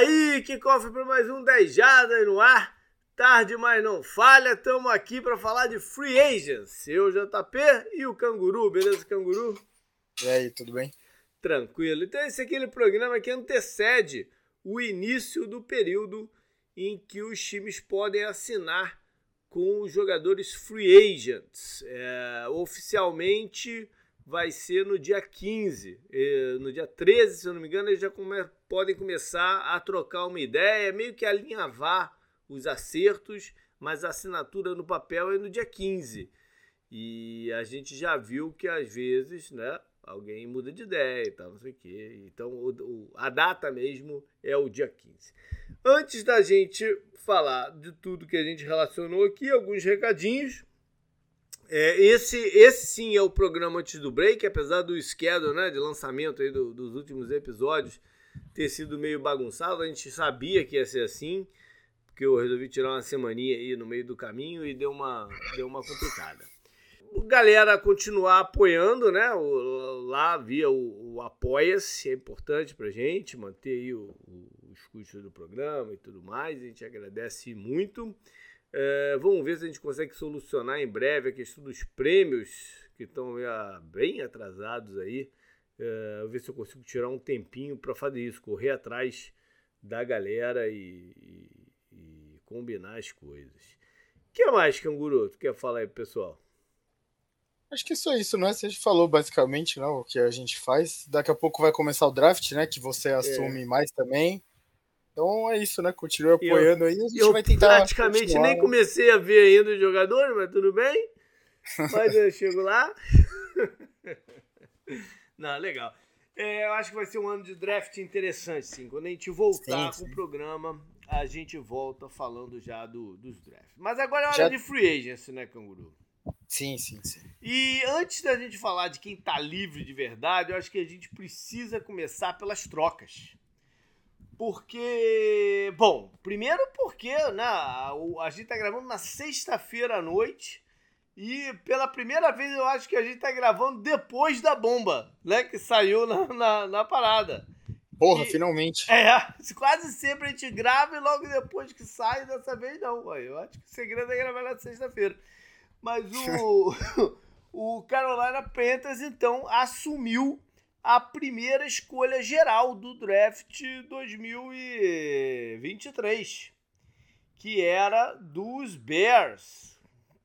aí, que cofre para mais um 10 Jadas no ar. Tarde, mas não falha. Estamos aqui para falar de free agents. Eu, JP e o Canguru. Beleza, Canguru? E aí, tudo bem? Tranquilo. Então, esse é aquele programa que antecede o início do período em que os times podem assinar com os jogadores free agents. É, oficialmente vai ser no dia 15. No dia 13, se eu não me engano, eles já come podem começar a trocar uma ideia, meio que alinhavar os acertos, mas a assinatura no papel é no dia 15. E a gente já viu que às vezes, né, alguém muda de ideia e tal, não sei o quê. Então, o, o, a data mesmo é o dia 15. Antes da gente falar de tudo que a gente relacionou aqui, alguns recadinhos. É, esse, esse sim é o programa antes do break, apesar do schedule né, de lançamento aí do, dos últimos episódios ter sido meio bagunçado. A gente sabia que ia ser assim, porque eu resolvi tirar uma semaninha aí no meio do caminho e deu uma, deu uma complicada. Galera, continuar apoiando, né? O, lá via o, o Apoia-se, é importante pra gente manter aí o, o, do programa e tudo mais. A gente agradece muito. É, vamos ver se a gente consegue solucionar em breve a questão dos prêmios que estão bem atrasados aí. É, ver se eu consigo tirar um tempinho para fazer isso, correr atrás da galera e, e, e combinar as coisas. O que mais, Canguru? Tu quer falar aí, pessoal? Acho que é só isso, né? Você falou basicamente né, o que a gente faz. Daqui a pouco vai começar o draft, né? Que você é. assume é. mais também. Então é isso, né? Continue apoiando eu, aí. A gente eu vai tentar. Praticamente continuar. nem comecei a ver ainda os jogadores, mas tudo bem. Mas eu chego lá. Não, legal. É, eu acho que vai ser um ano de draft interessante, sim. Quando a gente voltar sim, com sim. o programa, a gente volta falando já do, dos drafts. Mas agora é hora já... de free agency, né, Canguru? Sim, sim, sim. E antes da gente falar de quem tá livre de verdade, eu acho que a gente precisa começar pelas trocas. Porque, bom, primeiro porque né, a gente tá gravando na sexta-feira à noite e pela primeira vez eu acho que a gente tá gravando depois da bomba, né, que saiu na, na, na parada. Porra, e, finalmente. É, quase sempre a gente grava e logo depois que sai, dessa vez não. Eu acho que o segredo é gravar na sexta-feira. Mas o, o Carolina Panthers, então, assumiu a primeira escolha geral do draft 2023, que era dos Bears,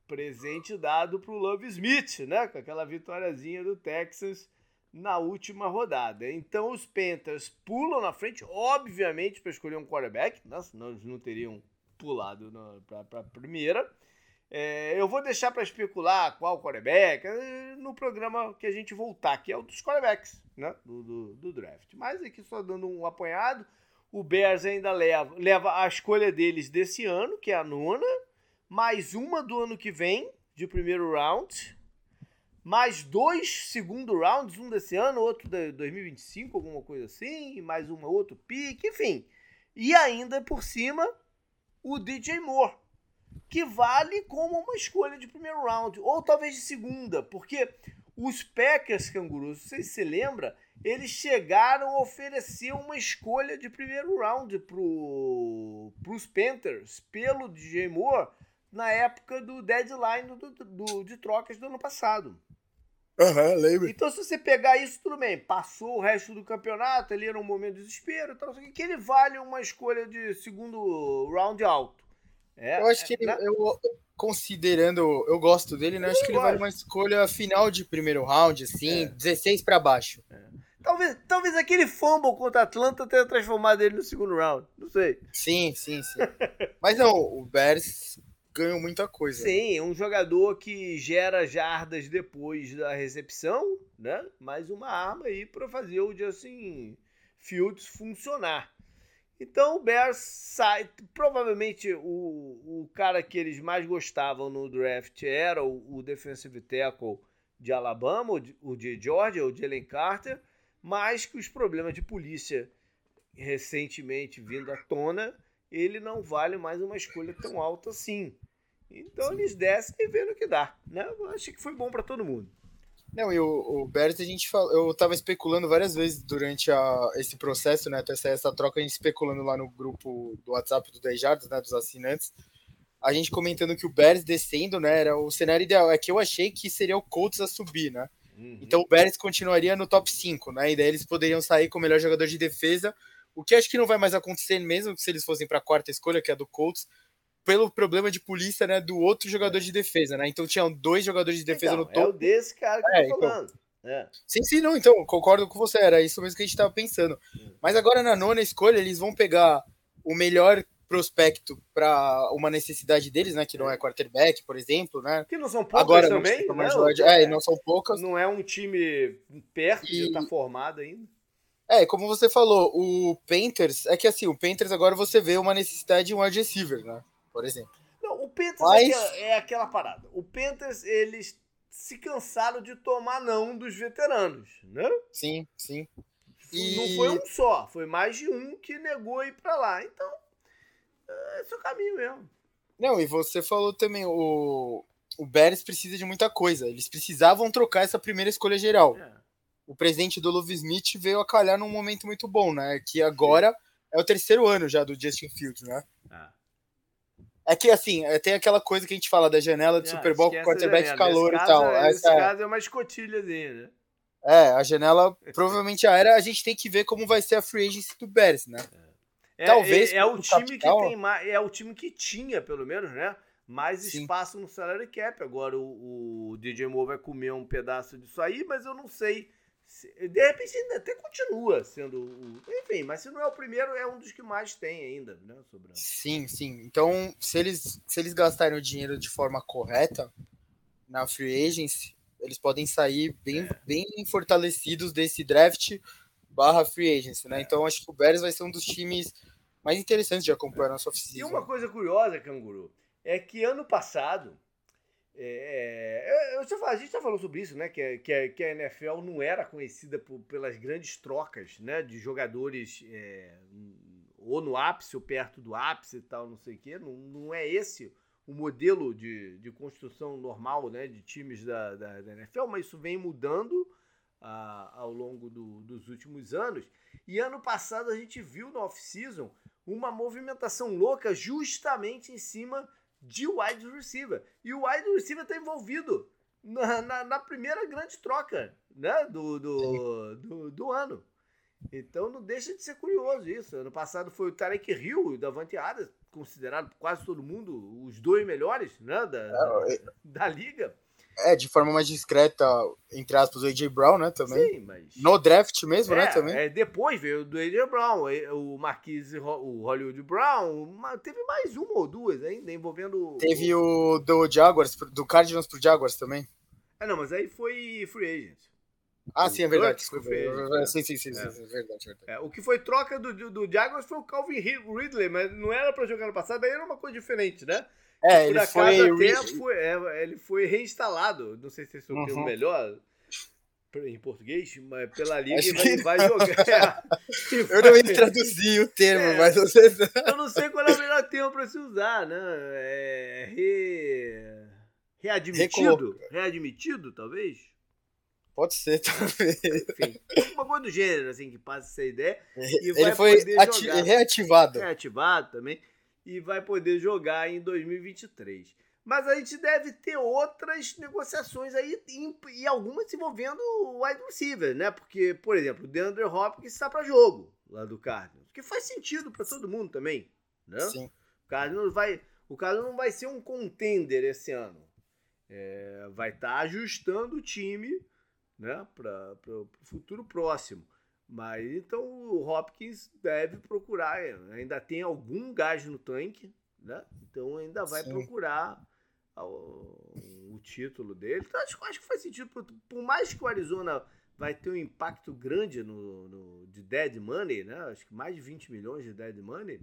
presente dado para o Love Smith, né, com aquela vitóriazinha do Texas na última rodada. Então os Panthers pulam na frente, obviamente, para escolher um quarterback, né, senão eles não teriam pulado para a primeira. É, eu vou deixar para especular qual quarterback é, no programa que a gente voltar, que é o dos quarterbacks né, do, do, do draft. Mas aqui só dando um apanhado, o Bears ainda leva, leva a escolha deles desse ano, que é a nona, mais uma do ano que vem, de primeiro round, mais dois segundo rounds, um desse ano, outro de 2025, alguma coisa assim, mais um outro pique, enfim. E ainda por cima, o DJ Moore que vale como uma escolha de primeiro round, ou talvez de segunda, porque os Packers cangurus, não sei se você lembra, eles chegaram a oferecer uma escolha de primeiro round para os Panthers pelo DJ Moore na época do deadline do, do, de trocas do ano passado. Aham, uhum, lembro. Então, se você pegar isso, tudo bem. Passou o resto do campeonato, ele era um momento de desespero, então, que ele vale uma escolha de segundo round alto. É, eu acho que ele, eu, considerando, eu gosto dele, né? Eu acho que ele vale uma escolha final de primeiro round, assim, é. 16 para baixo. É. Talvez, talvez aquele fumble contra a Atlanta tenha transformado ele no segundo round. Não sei. Sim, sim, sim. Mas não, o Bears ganhou muita coisa. Sim, um jogador que gera jardas depois da recepção, né? Mais uma arma aí para fazer o Justin Fields funcionar. Então o Bears sai. Provavelmente o, o cara que eles mais gostavam no draft era o, o defensive tackle de Alabama, o de Georgia, o Jalen Carter, mas que os problemas de polícia recentemente vindo à tona, ele não vale mais uma escolha tão alta assim. Então eles descem e vêem no que dá. Né? Eu achei que foi bom para todo mundo. Não, e o, o Bears, a gente fala, eu tava especulando várias vezes durante a, esse processo, né? Até sair essa troca, a gente especulando lá no grupo do WhatsApp do 10 Jardas, né? Dos assinantes. A gente comentando que o Bears descendo, né? Era o cenário ideal. É que eu achei que seria o Colts a subir, né? Uhum. Então o Bears continuaria no top 5, né? E daí eles poderiam sair com o melhor jogador de defesa. O que acho que não vai mais acontecer, mesmo se eles fossem para a quarta escolha, que é a do Colts, pelo problema de polícia, né, do outro jogador de defesa, né? Então tinham dois jogadores de defesa então, no topo. É o desse cara que é, eu tô então, falando. É. Sim, sim, não, então, concordo com você, era isso mesmo que a gente tava pensando. Hum. Mas agora na nona escolha, eles vão pegar o melhor prospecto para uma necessidade deles, né? Que não é quarterback, por exemplo, né? Que não são poucas Agora, também, não, né? É, é, não são poucas. Não é um time perto e... de estar tá formado ainda. É, como você falou, o Panthers, é que assim, o Panthers agora você vê uma necessidade de um wide receiver, né? por exemplo. Não, o Panthers Mas... é, é, aquela parada. O Panthers, eles se cansaram de tomar não dos veteranos, né? Sim, sim. E... Não foi um só, foi mais de um que negou ir para lá. Então, é, esse é caminho mesmo. Não, e você falou também, o, o Beres precisa de muita coisa. Eles precisavam trocar essa primeira escolha geral. É. O presidente do Love Smith veio a calhar num momento muito bom, né? Que agora é o terceiro ano já do Justin Fields, né? Ah. É que, assim, é, tem aquela coisa que a gente fala da janela de ah, Super Bowl com o quarterback calor e tal. É, Essa é caso é uma escotilhazinha, né? É, a janela provavelmente já era. A gente tem que ver como vai ser a free agency do Bears, né? É, Talvez. É, é o time capital... que tem mais. É o time que tinha, pelo menos, né? Mais Sim. espaço no salary cap. Agora o, o DJ Moore vai comer um pedaço disso aí, mas eu não sei de repente ainda até continua sendo o. Enfim, mas se não é o primeiro, é um dos que mais tem ainda, né? Sobrando. Sim, sim. Então, se eles, se eles gastarem o dinheiro de forma correta na free agency, eles podem sair bem, é. bem fortalecidos desse draft barra free agency, né? É. Então acho que o Bears vai ser um dos times mais interessantes de acompanhar é. na sua oficina. E uma coisa curiosa, Canguru, é que ano passado é, é, eu, a gente já falou sobre isso, né? Que, que, que a NFL não era conhecida por, pelas grandes trocas né, de jogadores é, ou no ápice ou perto do ápice e tal, não sei o quê. Não, não é esse o modelo de, de construção normal né, de times da, da, da NFL, mas isso vem mudando ao longo do, dos últimos anos. E ano passado a gente viu no off-season uma movimentação louca justamente em cima de wide receiver. E o wide receiver está envolvido na, na, na, primeira grande troca né, do, do, do, do, ano. Então não deixa de ser curioso isso. Ano passado foi o Tarek Hill e o Davante Adams, considerado por quase todo mundo os dois melhores né, da, da, da liga. É, de forma mais discreta, entre aspas, o AJ Brown, né, também. Sim, mas... No draft mesmo, né, é, né, também. É, depois veio do AJ Brown, o Marquise, o Hollywood Brown, teve mais uma ou duas ainda, envolvendo... Teve o do Jaguars, do Cardinals pro Jaguars também. É, não, mas aí foi free agent. Ah, sim, é verdade. Desculpa. É. Sim, sim, sim, sim, é. é verdade, verdade. É, o que foi troca do, do, do Jaguars foi o Calvin Ridley, mas não era para jogar no passado, aí era uma coisa diferente, né? É, ele foi... Até foi é, ele foi reinstalado. Não sei se esse é o uhum. termo melhor em português, mas pela liga Acho vai, vai jogar. eu não ia traduzir o termo, é, mas você. eu não sei qual é o melhor termo para se usar, né? É, re... Readmitido? Readmitido, talvez? Pode ser, talvez. Enfim, uma coisa do gênero, assim, que passa essa ideia. Ele foi reativado. Reativado também e vai poder jogar em 2023. Mas a gente deve ter outras negociações aí e algumas envolvendo o wide receiver, né? Porque, por exemplo, o DeAndre Hopkins está para jogo lá do Cardinals, que faz sentido para todo mundo também, né? Sim. O Cardinals vai, o Cardinals não vai ser um contender esse ano. É, vai estar tá ajustando o time, né, para o futuro próximo. Mas então o Hopkins deve procurar, ainda tem algum gás no tanque, né? Então ainda vai Sim. procurar o, o, título dele. Então acho, acho que faz sentido, por, por, mais que o Arizona vai ter um impacto grande no, no, de dead money, né? Acho que mais de 20 milhões de dead money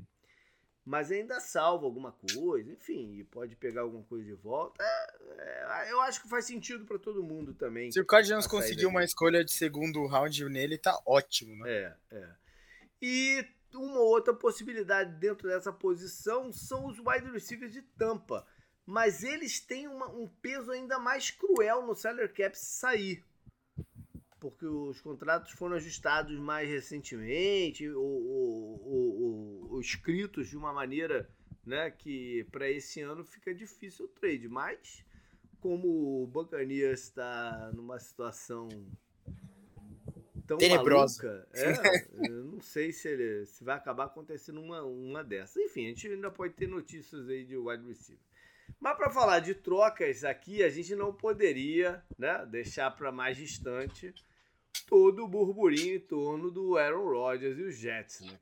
mas ainda salva alguma coisa, enfim, e pode pegar alguma coisa de volta. É, é, eu acho que faz sentido para todo mundo também. Se o Cardinals conseguir uma escolha de segundo round nele, tá ótimo, né? É, é. E uma outra possibilidade dentro dessa posição são os wide receivers de tampa. Mas eles têm uma, um peso ainda mais cruel no salary cap se sair. Porque os contratos foram ajustados mais recentemente, ou, ou, ou, ou escritos de uma maneira né, que para esse ano fica difícil o trade. Mas, como o Buccaneers está numa situação tão Tenebrosa. maluca, é, eu não sei se, ele, se vai acabar acontecendo uma, uma dessas. Enfim, a gente ainda pode ter notícias aí de wide receiver. Mas para falar de trocas aqui, a gente não poderia né, deixar para mais distante todo o burburinho em torno do Aaron Rodgers e os Jets, né,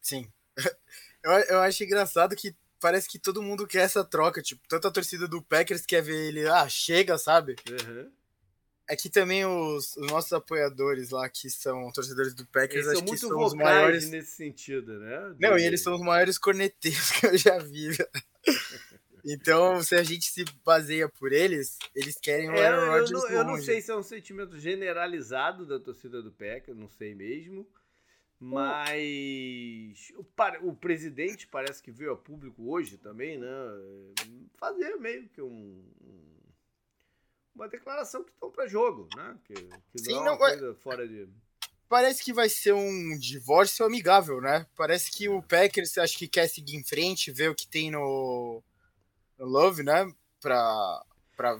Sim. Eu, eu acho engraçado que parece que todo mundo quer essa troca. Tipo, tanto a torcida do Packers quer ver ele, ah, chega, sabe? Uhum. É que também os, os, nossos apoiadores lá, que são torcedores do Packers, eles acho que são os maiores. nesse sentido, né? De... Não, e eles são os maiores corneteiros que eu já vi. Então, se a gente se baseia por eles, eles querem o é, Aaron Rodgers eu, não, eu não sei se é um sentimento generalizado da torcida do Packers, não sei mesmo. Mas o, o presidente parece que veio a público hoje também, né? Fazer meio que um, uma declaração que estão para jogo, né? Que, que Sim, não é uma coisa fora de. Parece que vai ser um divórcio amigável, né? Parece que o Packers acho que quer seguir em frente, ver o que tem no Love, né? Pra, pra,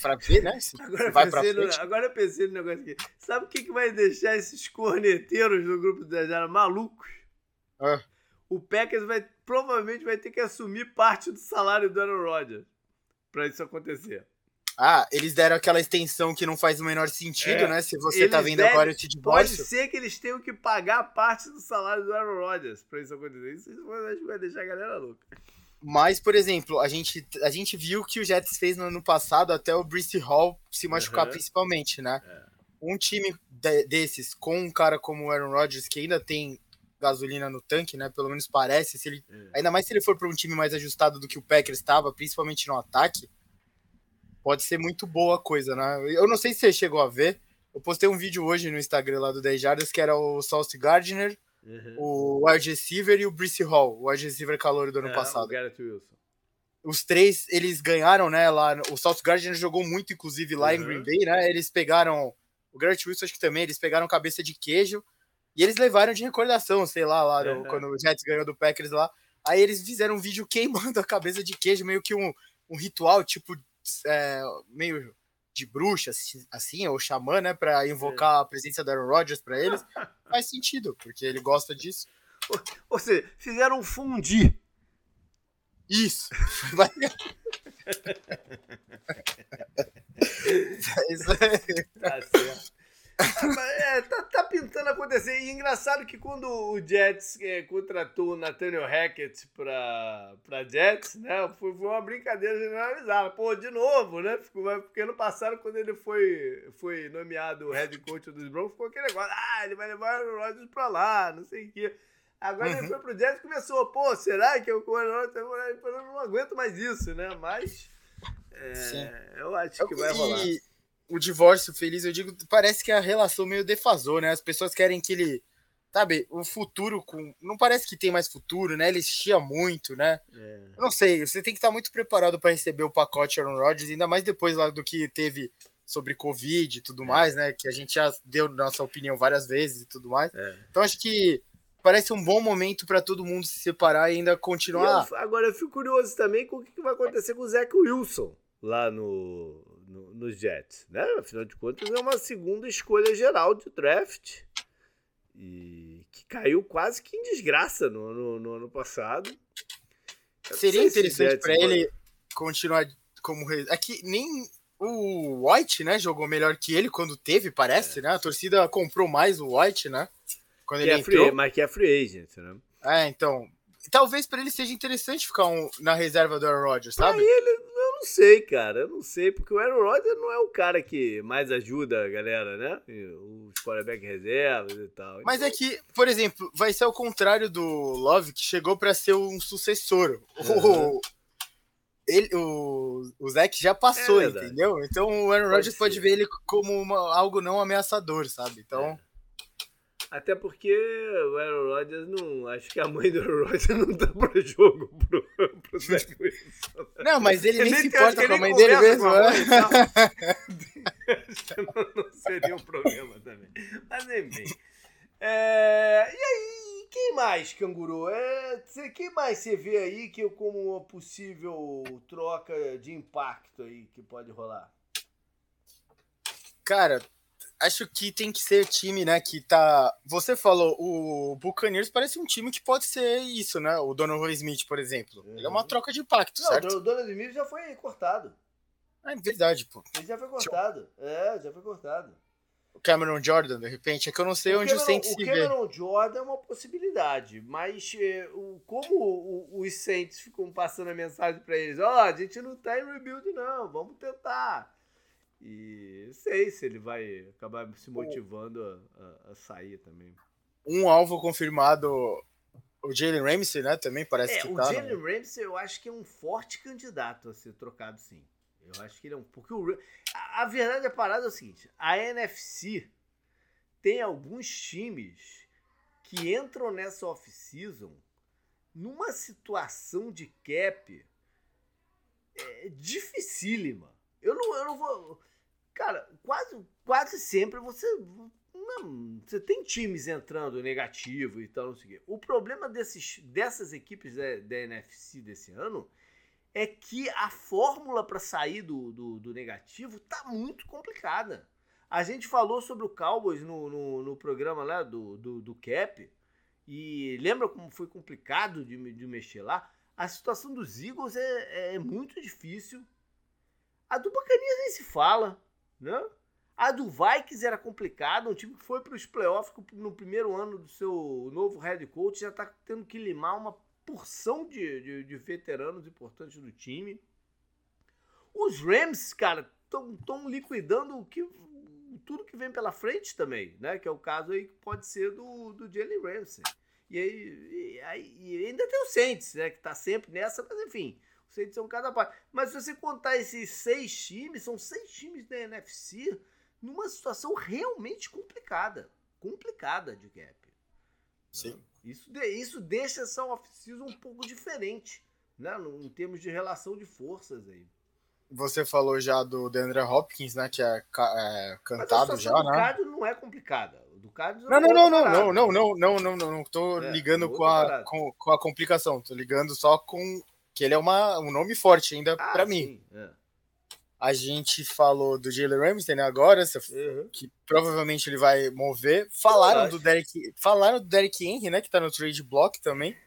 pra, ver, né? Se agora, vai pensei no, agora eu pensei no negócio aqui. Sabe o que, que vai deixar esses corneteiros do grupo do Dejara malucos? Ah. O Packers vai, provavelmente vai ter que assumir parte do salário do Aaron Rodgers pra isso acontecer. Ah, eles deram aquela extensão que não faz o menor sentido, é, né? Se você tá vendo devem, agora esse divórcio. Pode ser que eles tenham que pagar parte do salário do Aaron Rodgers pra isso acontecer. Isso vai deixar a galera louca. Mas, por exemplo, a gente, a gente viu que o Jets fez no ano passado até o Brice Hall se machucar uhum. principalmente, né? É. Um time de, desses com um cara como o Aaron Rodgers que ainda tem gasolina no tanque, né? Pelo menos parece, se ele, é. ainda mais se ele for para um time mais ajustado do que o Packers estava, principalmente no ataque, pode ser muito boa coisa, né? Eu não sei se você chegou a ver, eu postei um vídeo hoje no Instagram lá do 10 Jardas que era o Sauce Gardner Uhum. O wide receiver e o Brice Hall, o wide receiver calor do ano é, passado. Os três, eles ganharam, né, lá, o South Guardian jogou muito, inclusive, lá uhum. em Green Bay, né, eles pegaram, o Garrett Wilson acho que também, eles pegaram cabeça de queijo, e eles levaram de recordação, sei lá, lá quando o Jets ganhou do Packers lá, aí eles fizeram um vídeo queimando a cabeça de queijo, meio que um, um ritual, tipo, é, meio de bruxa, assim, ou xamã, né, para invocar a presença do Aaron Rodgers para eles, faz sentido, porque ele gosta disso. Ou, ou seja, fizeram um fundir. Isso. Aí. Tá certo. É, tá, tá, pintando acontecer. E engraçado que quando o Jets é, contratou o Nathaniel Hackett pra, pra Jets, né? Foi, foi uma brincadeira generalizada. Pô, de novo, né? Ficou, porque ano passado, quando ele foi, foi nomeado head coach dos Broncos, ficou aquele negócio. Ah, ele vai levar o Rodgers pra lá, não sei o quê. Agora uhum. ele foi pro Jets e começou, pô, será que o Rodgers eu não aguento mais isso, né? Mas é, eu acho que vai rolar o divórcio feliz, eu digo, parece que a relação meio defasou, né? As pessoas querem que ele, sabe, o futuro com. Não parece que tem mais futuro, né? Ele chia muito, né? É. Não sei, você tem que estar muito preparado para receber o pacote Aaron Rodgers, ainda mais depois lá do que teve sobre Covid e tudo é. mais, né? Que a gente já deu nossa opinião várias vezes e tudo mais. É. Então acho que parece um bom momento para todo mundo se separar e ainda continuar. Eu, agora eu fico curioso também com o que vai acontecer com o Zach Wilson lá no, no, nos Jets, né? Afinal de contas, é uma segunda escolha geral de draft e que caiu quase que em desgraça no, no, no ano passado. Seria interessante para ele continuar como é que nem o White, né, jogou melhor que ele quando teve, parece, é. né? A torcida comprou mais o White, né? Quando que ele é entrou. Free, mas que é free agent, né? É, então, talvez para ele seja interessante ficar um, na reserva do Aaron Rodgers, sabe? Pra ele não sei, cara. Eu não sei, porque o Aaron Rodgers não é o cara que mais ajuda a galera, né? Os quarterback reservas e tal. Mas é que, por exemplo, vai ser o contrário do Love, que chegou para ser um sucessor. Uhum. O, ele, o, o Zach já passou, é entendeu? Então o Aaron Rodgers pode ver ele como uma, algo não ameaçador, sabe? Então. É. Até porque o Aaron Rodgers não. Acho que a mãe do Aaron Rodgers não tá pra jogo pro, pro Zach Wilson. Não, mas ele, ele nem se importa com a mãe dele mesmo. né? não, não seria um problema também. Mas enfim. É, e aí, quem mais, Canguru? É, quem mais você vê aí que como uma possível troca de impacto aí que pode rolar? Cara, acho que tem que ser time, né, que tá... Você falou, o Buccaneers parece um time que pode ser isso, né? O Donovan Smith, por exemplo. Uhum. Ele é uma uhum. troca de impacto, Não, certo? o Donovan Smith já foi cortado. É verdade, pô. Ele já foi cortado. É, já foi cortado. O Cameron Jordan, de repente, é que eu não sei o onde Cameron, o Saints se vê. O Cameron Jordan é uma possibilidade, mas o, como o, os Saints ficam passando a mensagem para eles, ó, oh, a gente não tá em rebuild não, vamos tentar. E sei se ele vai acabar se motivando a, a, a sair também. Um alvo confirmado, o Jalen Ramsey, né? Também parece é, que o tá. O Jalen né? Ramsey eu acho que é um forte candidato a ser trocado, sim. Eu acho que ele é um. Porque o, a, a verdade a parada é o seguinte: a NFC tem alguns times que entram nessa off-season numa situação de cap é, dificílima. Eu não, eu não vou. Cara, quase, quase sempre você. Não, você tem times entrando negativo e tal, não sei o quê. O problema desses, dessas equipes da, da NFC desse ano é que a fórmula para sair do, do, do, negativo tá muito complicada. A gente falou sobre o Cowboys no, no, no programa lá do, do, do, Cap. E lembra como foi complicado de, de mexer lá? A situação dos Eagles é, é muito difícil. A do Bacanias nem se fala. Né? A do Vikings era complicada, um time que foi para os playoffs no primeiro ano do seu novo head coach, já está tendo que limar uma porção de, de, de, veteranos importantes do time. Os Rams, cara, estão liquidando o que, tudo que vem pela frente também, né? Que é o caso aí que pode ser do, do Jalen Ramsey. E, aí, e, aí, e ainda tem o Saints, né? Que está sempre nessa, mas enfim, Saints são cada parte. Mas se você contar esses seis times, são seis times da NFC numa situação realmente complicada. Complicada de gap. Sim. Isso, isso deixa essa off-season um pouco diferente, né? Em termos de relação de forças aí. Você falou já do DeAndre Hopkins, né? Que é, é cantado já, do né? O Cádio não é complicada. Do Cádio não, não, não, não, não, não, não, não, não, não, não, tô é, ligando com a, com, com a complicação. Tô ligando só com que ele é uma, um nome forte ainda ah, para mim. É. A gente falou do Jalen Ramsey, né, agora, uhum. que provavelmente ele vai mover. Falaram do Derek, falaram do Derek Henry, né, que tá no trade block também.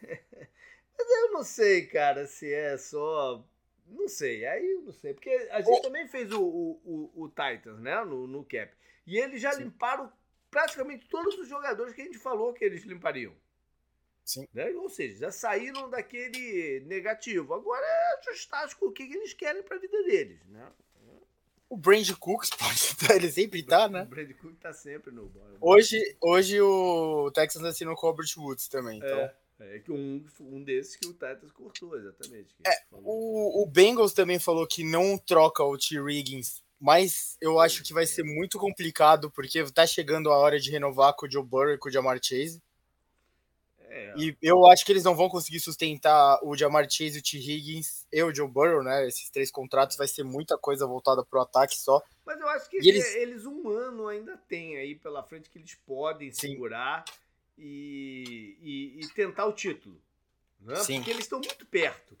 Mas eu não sei, cara, se é só não sei, aí eu não sei. Porque a gente oh. também fez o, o, o, o, Titans, né? No, no Cap. E eles já Sim. limparam praticamente todos os jogadores que a gente falou que eles limpariam. Sim. Né? Ou seja, já saíram daquele negativo. Agora é ajustar o que eles querem para a vida deles. Né? O Brand Cooks pode estar, ele sempre tá, né? O Brand Cooks tá sempre no Hoje, hoje o Texas assinou com o Robert Woods também, então. É. É que um, um desses que o Titans cortou, exatamente. É, o, o Bengals também falou que não troca o T. Riggins, mas eu acho que vai ser muito complicado, porque tá chegando a hora de renovar com o Joe Burrow e com o Jamar Chase. É. E eu acho que eles não vão conseguir sustentar o Jamar Chase, o T. Higgins e o Joe Burrow, né? Esses três contratos vai ser muita coisa voltada pro ataque só. Mas eu acho que eles... eles... um ano ainda têm aí pela frente que eles podem Sim. segurar e, e, e, tentar o título. Né? Sim. Porque eles estão muito perto.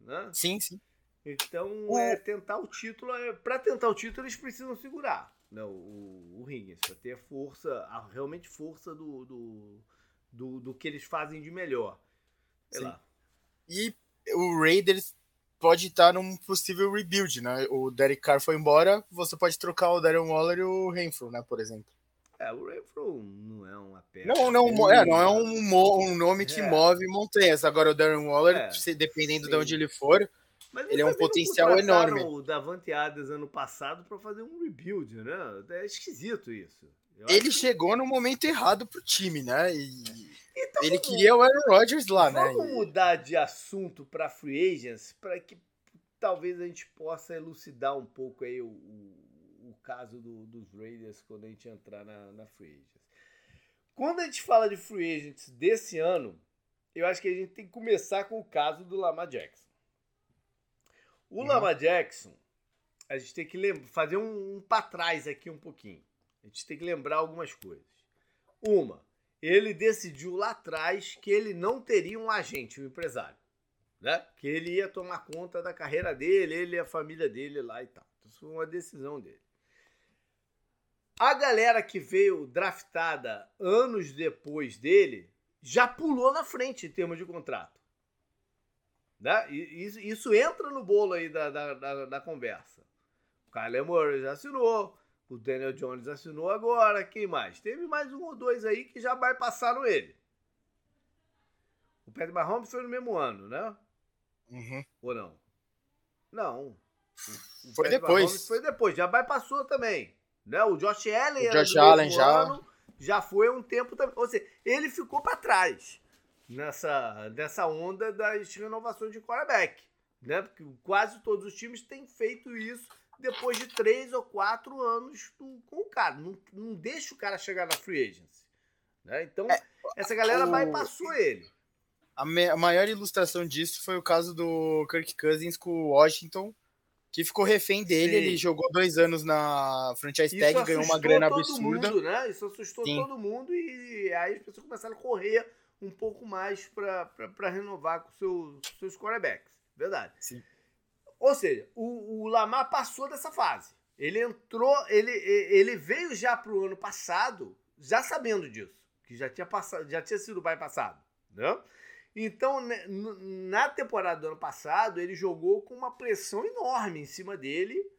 Né? Sim, sim. Então, o... é, tentar o título, é, para tentar o título, eles precisam segurar né? o, o, Higgins, para ter força, a, realmente força do, do do, do que eles fazem de melhor. Sei Sim. lá. E o Raiders pode estar num possível rebuild, né? O Derek Carr foi embora, você pode trocar o Darren Waller e o Renfro, né, por exemplo. É, o Renfro não é uma peça. Não, não, é, não é um, um nome que é. move montanhas. Agora o Darren Waller, é, dependendo sim. de onde ele for, Mas ele é um potencial enorme. o Davante Adams ano passado para fazer um rebuild, né? É esquisito isso. Eu ele chegou no momento errado pro time, né? E então, ele vamos... queria o Aaron Rodgers lá, vamos né? Vamos mudar de assunto para free agents para que talvez a gente possa elucidar um pouco aí o, o, o caso do, dos Raiders quando a gente entrar na, na free agents. Quando a gente fala de free agents desse ano, eu acho que a gente tem que começar com o caso do Lamar Jackson. O uhum. Lamar Jackson, a gente tem que lembra, fazer um, um para trás aqui um pouquinho. A gente tem que lembrar algumas coisas. Uma, ele decidiu lá atrás que ele não teria um agente, um empresário. Né? Que ele ia tomar conta da carreira dele, ele e a família dele lá e tal. Isso foi uma decisão dele. A galera que veio draftada anos depois dele já pulou na frente em termos de contrato. Né? Isso, isso entra no bolo aí da, da, da, da conversa. O Kyler Murray já assinou, o Daniel Jones assinou agora, quem mais? Teve mais um ou dois aí que já bypassaram ele. O Patrick Mahomes foi no mesmo ano, né? Uhum. Ou não? Não. O foi depois. Foi depois, já bypassou também. Né? O Josh Allen o Josh Allen já... Ano, já foi um tempo também. Ou seja, ele ficou para trás nessa, nessa onda das renovações de quarterback. Né? Porque quase todos os times têm feito isso depois de três ou quatro anos do, com o cara. Não, não deixa o cara chegar na free agency. Né? Então, é, essa galera o... bypassou ele. A, me, a, maior ilustração disso foi o caso do Kirk Cousins com o Washington, que ficou refém dele. Sim. Ele jogou dois anos na franchise tag, ganhou uma grana absurda. Mundo, né? Isso assustou Sim. todo mundo e aí as pessoas começaram a correr um pouco mais para renovar com seu, seus quarterbacks. Verdade. Sim. Ou seja, o, o Lamar passou dessa fase. Ele entrou, ele, ele veio já para o ano passado, já sabendo disso, que já tinha, passado, já tinha sido o passado. Né? Então, né, na temporada do ano passado, ele jogou com uma pressão enorme em cima dele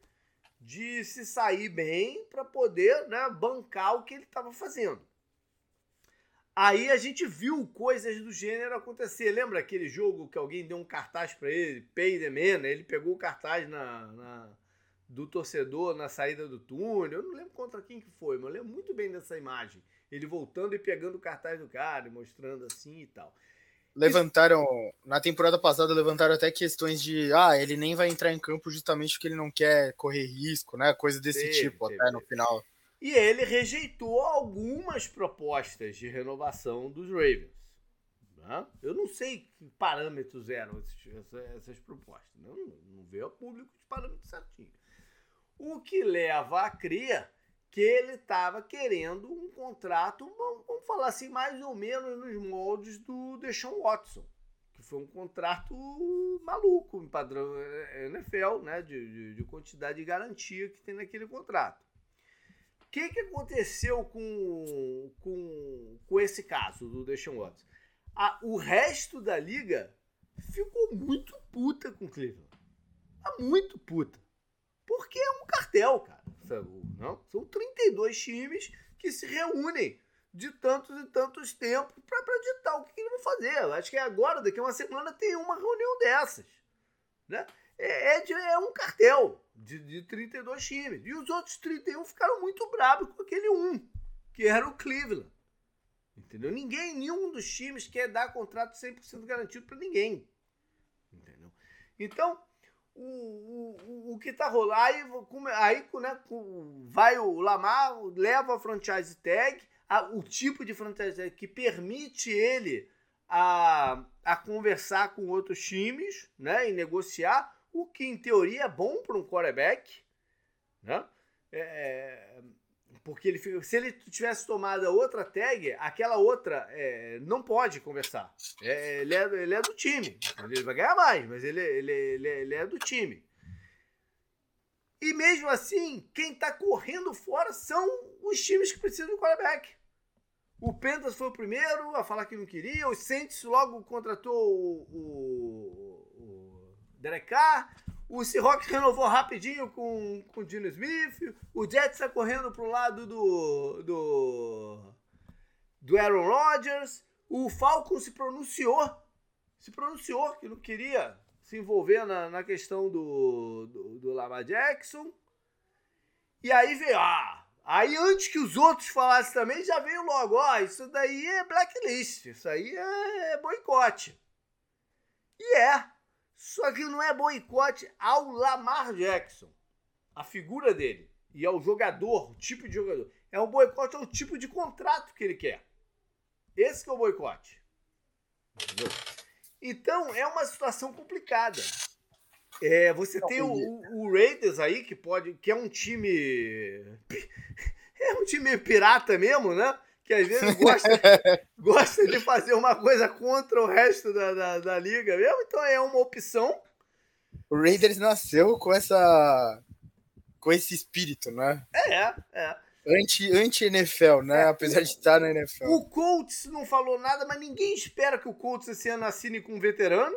de se sair bem para poder né, bancar o que ele estava fazendo. Aí a gente viu coisas do gênero acontecer. Lembra aquele jogo que alguém deu um cartaz para ele, Pay the Man? Ele pegou o cartaz na, na, do torcedor na saída do túnel. Eu não lembro contra quem que foi, mas eu lembro muito bem dessa imagem. Ele voltando e pegando o cartaz do cara, mostrando assim e tal. Levantaram, na temporada passada, levantaram até questões de ah, ele nem vai entrar em campo justamente porque ele não quer correr risco, né? Coisa desse teve, tipo, teve, até no final. E ele rejeitou algumas propostas de renovação dos Ravens. Né? Eu não sei que parâmetros eram esses, essas propostas. Não, não veio a público os parâmetros certinhos. O que leva a crer que ele estava querendo um contrato, vamos falar assim, mais ou menos nos moldes do Deshaun Watson, que foi um contrato maluco em padrão é, é, NFL, né, de, de, de quantidade de garantia que tem naquele contrato. Que, que aconteceu com, com, com esse caso do Deshaun Watson? A, o resto da liga ficou muito puta com o Cleveland. Tá muito puta. Porque é um cartel, cara. Não? São 32 times que se reúnem de tantos e tantos tempos para ditar o que, que eles vão fazer. Acho que agora, daqui a uma semana, tem uma reunião dessas. Né? É, é, é um cartel de, de 32 times. E os outros 31 ficaram muito bravos com aquele um, que era o Cleveland. Entendeu? Ninguém, nenhum dos times quer dar contrato 100% garantido para ninguém. Entendeu? Então, o, o, o que tá rolando, aí, aí né, vai o Lamar, leva a franchise tag, a, o tipo de franchise tag que permite ele a, a conversar com outros times, né, e negociar, o que em teoria é bom para um quarterback, né? É, porque ele se ele tivesse tomado a outra tag, aquela outra é, não pode conversar. É, ele, é, ele é do time. Ele vai ganhar mais, mas ele, ele, ele, ele é do time. E mesmo assim, quem está correndo fora são os times que precisam de quarterback. O Pentas foi o primeiro a falar que não queria. O Saints logo contratou o, o, Carr. O Seahawks renovou rapidinho com, com o Dino Smith. O Jets está correndo para o lado do, do, do Aaron Rodgers. O Falcon se pronunciou. Se pronunciou que não queria se envolver na, na questão do, do, do Lamar Jackson. E aí veio, ah, Aí antes que os outros falassem também, já veio logo, ó, isso daí é blacklist, isso aí é boicote. E é. Só que não é boicote ao Lamar Jackson, a figura dele, e ao jogador, o tipo de jogador. É um boicote ao tipo de contrato que ele quer. Esse que é o boicote. Entendeu? Então, é uma situação complicada. É, você tem o, o, Raiders aí, que pode. que é um time. é um time pirata mesmo, né? Que às vezes gosta, gosta de fazer uma coisa contra o resto da, da, da liga mesmo. Então é uma opção. O Raiders nasceu com essa. com esse espírito, né? É, é. Anti-NFL, né? É, Apesar de estar na NFL. O Colts não falou nada, mas ninguém espera que o Colts esse ano assine com um veterano.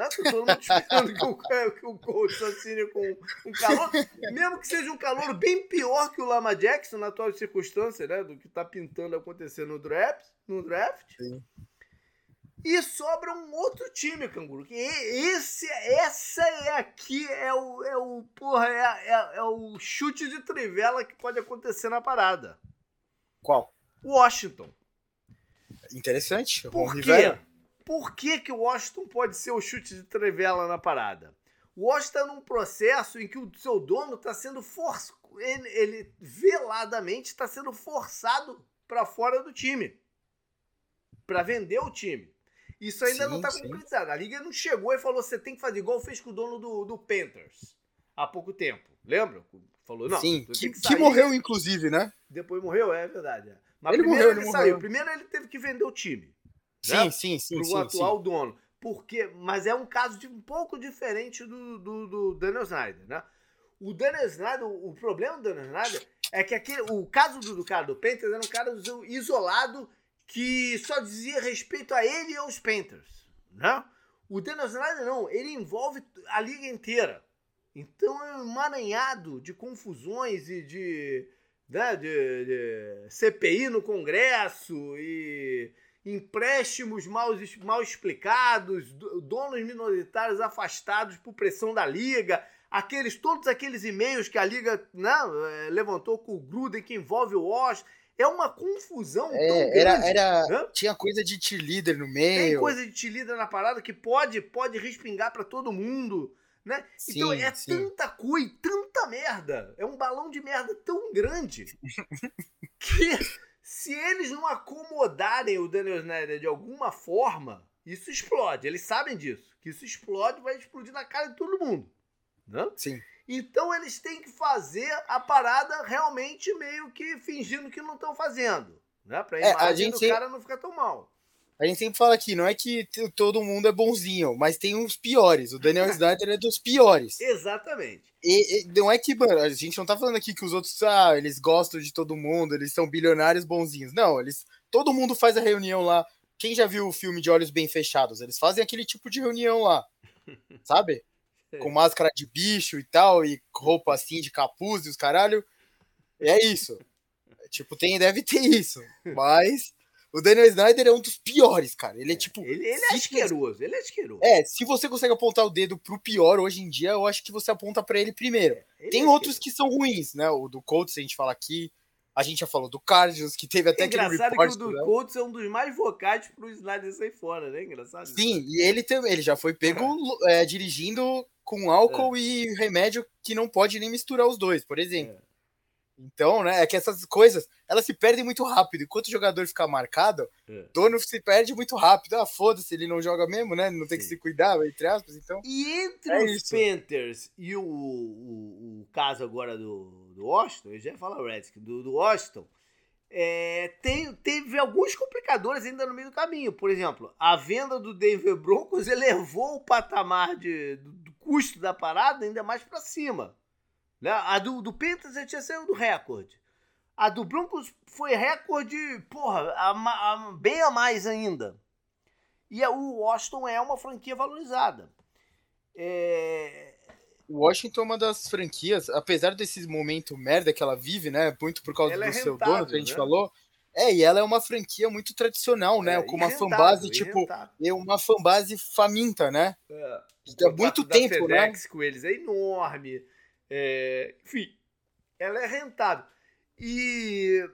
Né? Todo mundo esperando que o, que o Colts assine com um calor, mesmo que seja um calor bem pior que o Lama Jackson na atual circunstância, né? Do que está pintando acontecer no draft. No draft. Sim. E sobra um outro time, canguru. Que esse, essa é aqui é o, é o porra, é, é, é o chute de trivela que pode acontecer na parada. Qual? Washington. Interessante. Por quê? Rivera. Por que, que o Washington pode ser o chute de trivela na parada? O Washington está num processo em que o seu dono está sendo forçado, ele, ele veladamente está sendo forçado para fora do time, para vender o time. Isso ainda sim, não está concretizado. A liga não chegou e falou: você tem que fazer igual fez com o dono do, do Panthers há pouco tempo. Lembra? Falou, não. Sim, que, que, que, morreu, inclusive, né? Depois morreu, é verdade. É. Mas ele primeiro morreu, ele, ele saiu. Primeiro ele teve que vender o time. Sim, né? sim, sim. Para o atual sim. dono. Porque, mas é um caso de um pouco diferente do, do, do Daniel Snyder, né? O Daniel Snyder, o, problema do Daniel Snyder é que aquele, o caso do, do cara do Panthers era um cara isolado que só dizia respeito a ele e aos Panthers, né? O Daniel Snyder não, ele envolve a liga inteira. Então é um emaranhado de confusões e de, né, de, de CPI no Congresso e empréstimos mal, mal explicados, donos minoritários afastados por pressão da liga, aqueles todos aqueles e-mails que a liga né, eh, levantou com o Gruden que envolve o Washington. É uma confusão é, tão era, grande. Era, né? Tinha coisa de cheerleader no meio. Tem coisa de cheerleader na parada que pode, pode respingar para todo mundo. Né? Então, sim, então é sim. tanta coisa, tanta merda. É um balão de merda tão grande que se eles não acomodarem o Daniel Snyder de alguma forma, isso explode. Eles sabem disso. Que isso explode vai explodir na cara de todo mundo. Né? Sim. Então eles têm que fazer a parada realmente meio que fingindo que não estão fazendo. Né? Pra é, a gente... o cara não ficar tão mal. A gente sempre fala aqui, não é que todo mundo é bonzinho, mas tem uns piores. O Daniel Snyder é dos piores. Exatamente. E, e, não é que, mano, a gente não tá falando aqui que os outros, ah, eles gostam de todo mundo, eles são bilionários bonzinhos. Não, eles. Todo mundo faz a reunião lá. Quem já viu o filme de Olhos Bem Fechados? Eles fazem aquele tipo de reunião lá. Sabe? Com máscara de bicho e tal, e roupa assim de capuz e os caralho. E é isso. Tipo, tem, deve ter isso. Mas o Daniel Snyder é um dos piores, cara. Ele é, é tipo. Ele, ele é asqueroso, ele é asqueroso. É, se você consegue apontar o dedo pro pior hoje em dia, eu acho que você aponta para ele primeiro. É, ele Tem é outros que são ruins, né? O do Colts, a gente fala aqui. A gente já falou do Cardinals, que teve até é aquele engraçado report, que o do né? Colts é um dos mais vocais pro Snyder sair fora, né? Engraçado. Sim, e ele também, ele já foi pego é, dirigindo com álcool é. e remédio que não pode nem misturar os dois, por exemplo. Então, né, é que essas coisas, elas se perdem muito rápido. Enquanto o jogador fica marcado, é. dono se perde muito rápido. Ah, foda-se, ele não joga mesmo, né? Não tem Sim. que se cuidar, entre aspas, então... E entre é os isso. Panthers e o, o, o, caso agora do, do Washington, eu já ia falar Redskins, do, do Washington, é, tem, teve alguns complicadores ainda no meio do caminho. Por exemplo, a venda do Denver Broncos elevou o patamar de, do, do custo da parada ainda mais para cima. Né? A do, do Panthers já tinha saído do recorde. A do Broncos foi recorde, porra, a, a, bem a mais ainda. E a, o Washington é uma franquia valorizada. É... O Washington é uma das franquias, apesar desse momento merda que ela vive, né? Muito por causa ela do é seu rentável, dono que a gente né? falou. É, e ela é uma franquia muito tradicional, né? É, com uma fanbase, tipo, é uma fanbase faminta, né? É, Há muito tempo, né? com eles é enorme. É, enfim, ela é rentável. E.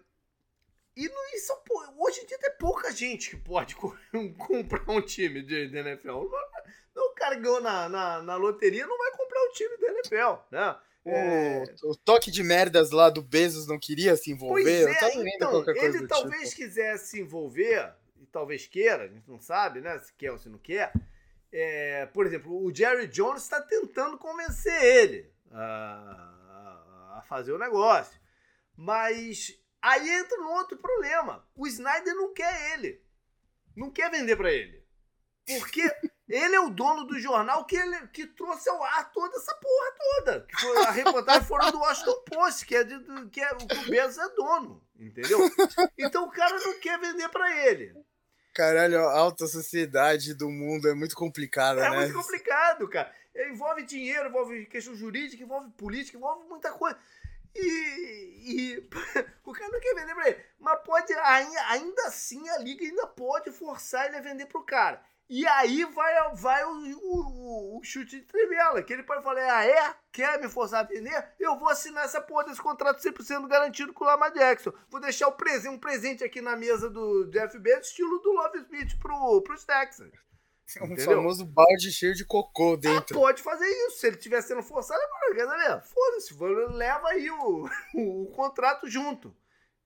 E não, isso, hoje em dia tem pouca gente que pode comprar um time de, de NFL. Não, o cara ganhou na, na, na, loteria não vai comprar o time da NFL, né? É... O, o, toque de merdas lá do Bezos não queria se envolver. Pois é, então, ele talvez tipo. quisesse se envolver, e talvez queira, a gente não sabe, né? Se quer ou se não quer. É, por exemplo, o Jerry Jones está tentando convencer ele a, a fazer o negócio. Mas aí entra no outro problema. O Snyder não quer ele. Não quer vender para ele. Porque ele é o dono do jornal que, ele, que trouxe ao ar toda essa porra toda. Que foi, a reportagem fora do Washington Post, que é, de, que é que o Bezos é dono. Entendeu? Então o cara não quer vender para ele. Caralho, a alta sociedade do mundo é muito complicada, é né? É muito complicado, cara. Envolve dinheiro, envolve questão jurídica, envolve política, envolve muita coisa. E, e o cara não quer vender pra ele. Mas pode, ainda assim, a liga ainda pode forçar ele a vender pro cara. E aí vai, vai o, o, o, chute de trivela, que ele pode falar, ah é? Quer me forçar a vender? Eu vou assinar essa porra desse contrato 100% garantido com o Lamar Jackson. Vou deixar o presente, um presente aqui na mesa do Jeff Bezos, estilo do Love Smith pro, pros Texans. É um Entendeu? famoso balde cheio de cocô ah, dentro. Ah, pode fazer isso. Se ele estiver sendo forçado, agora, foda-se, leva aí o, o, contrato junto.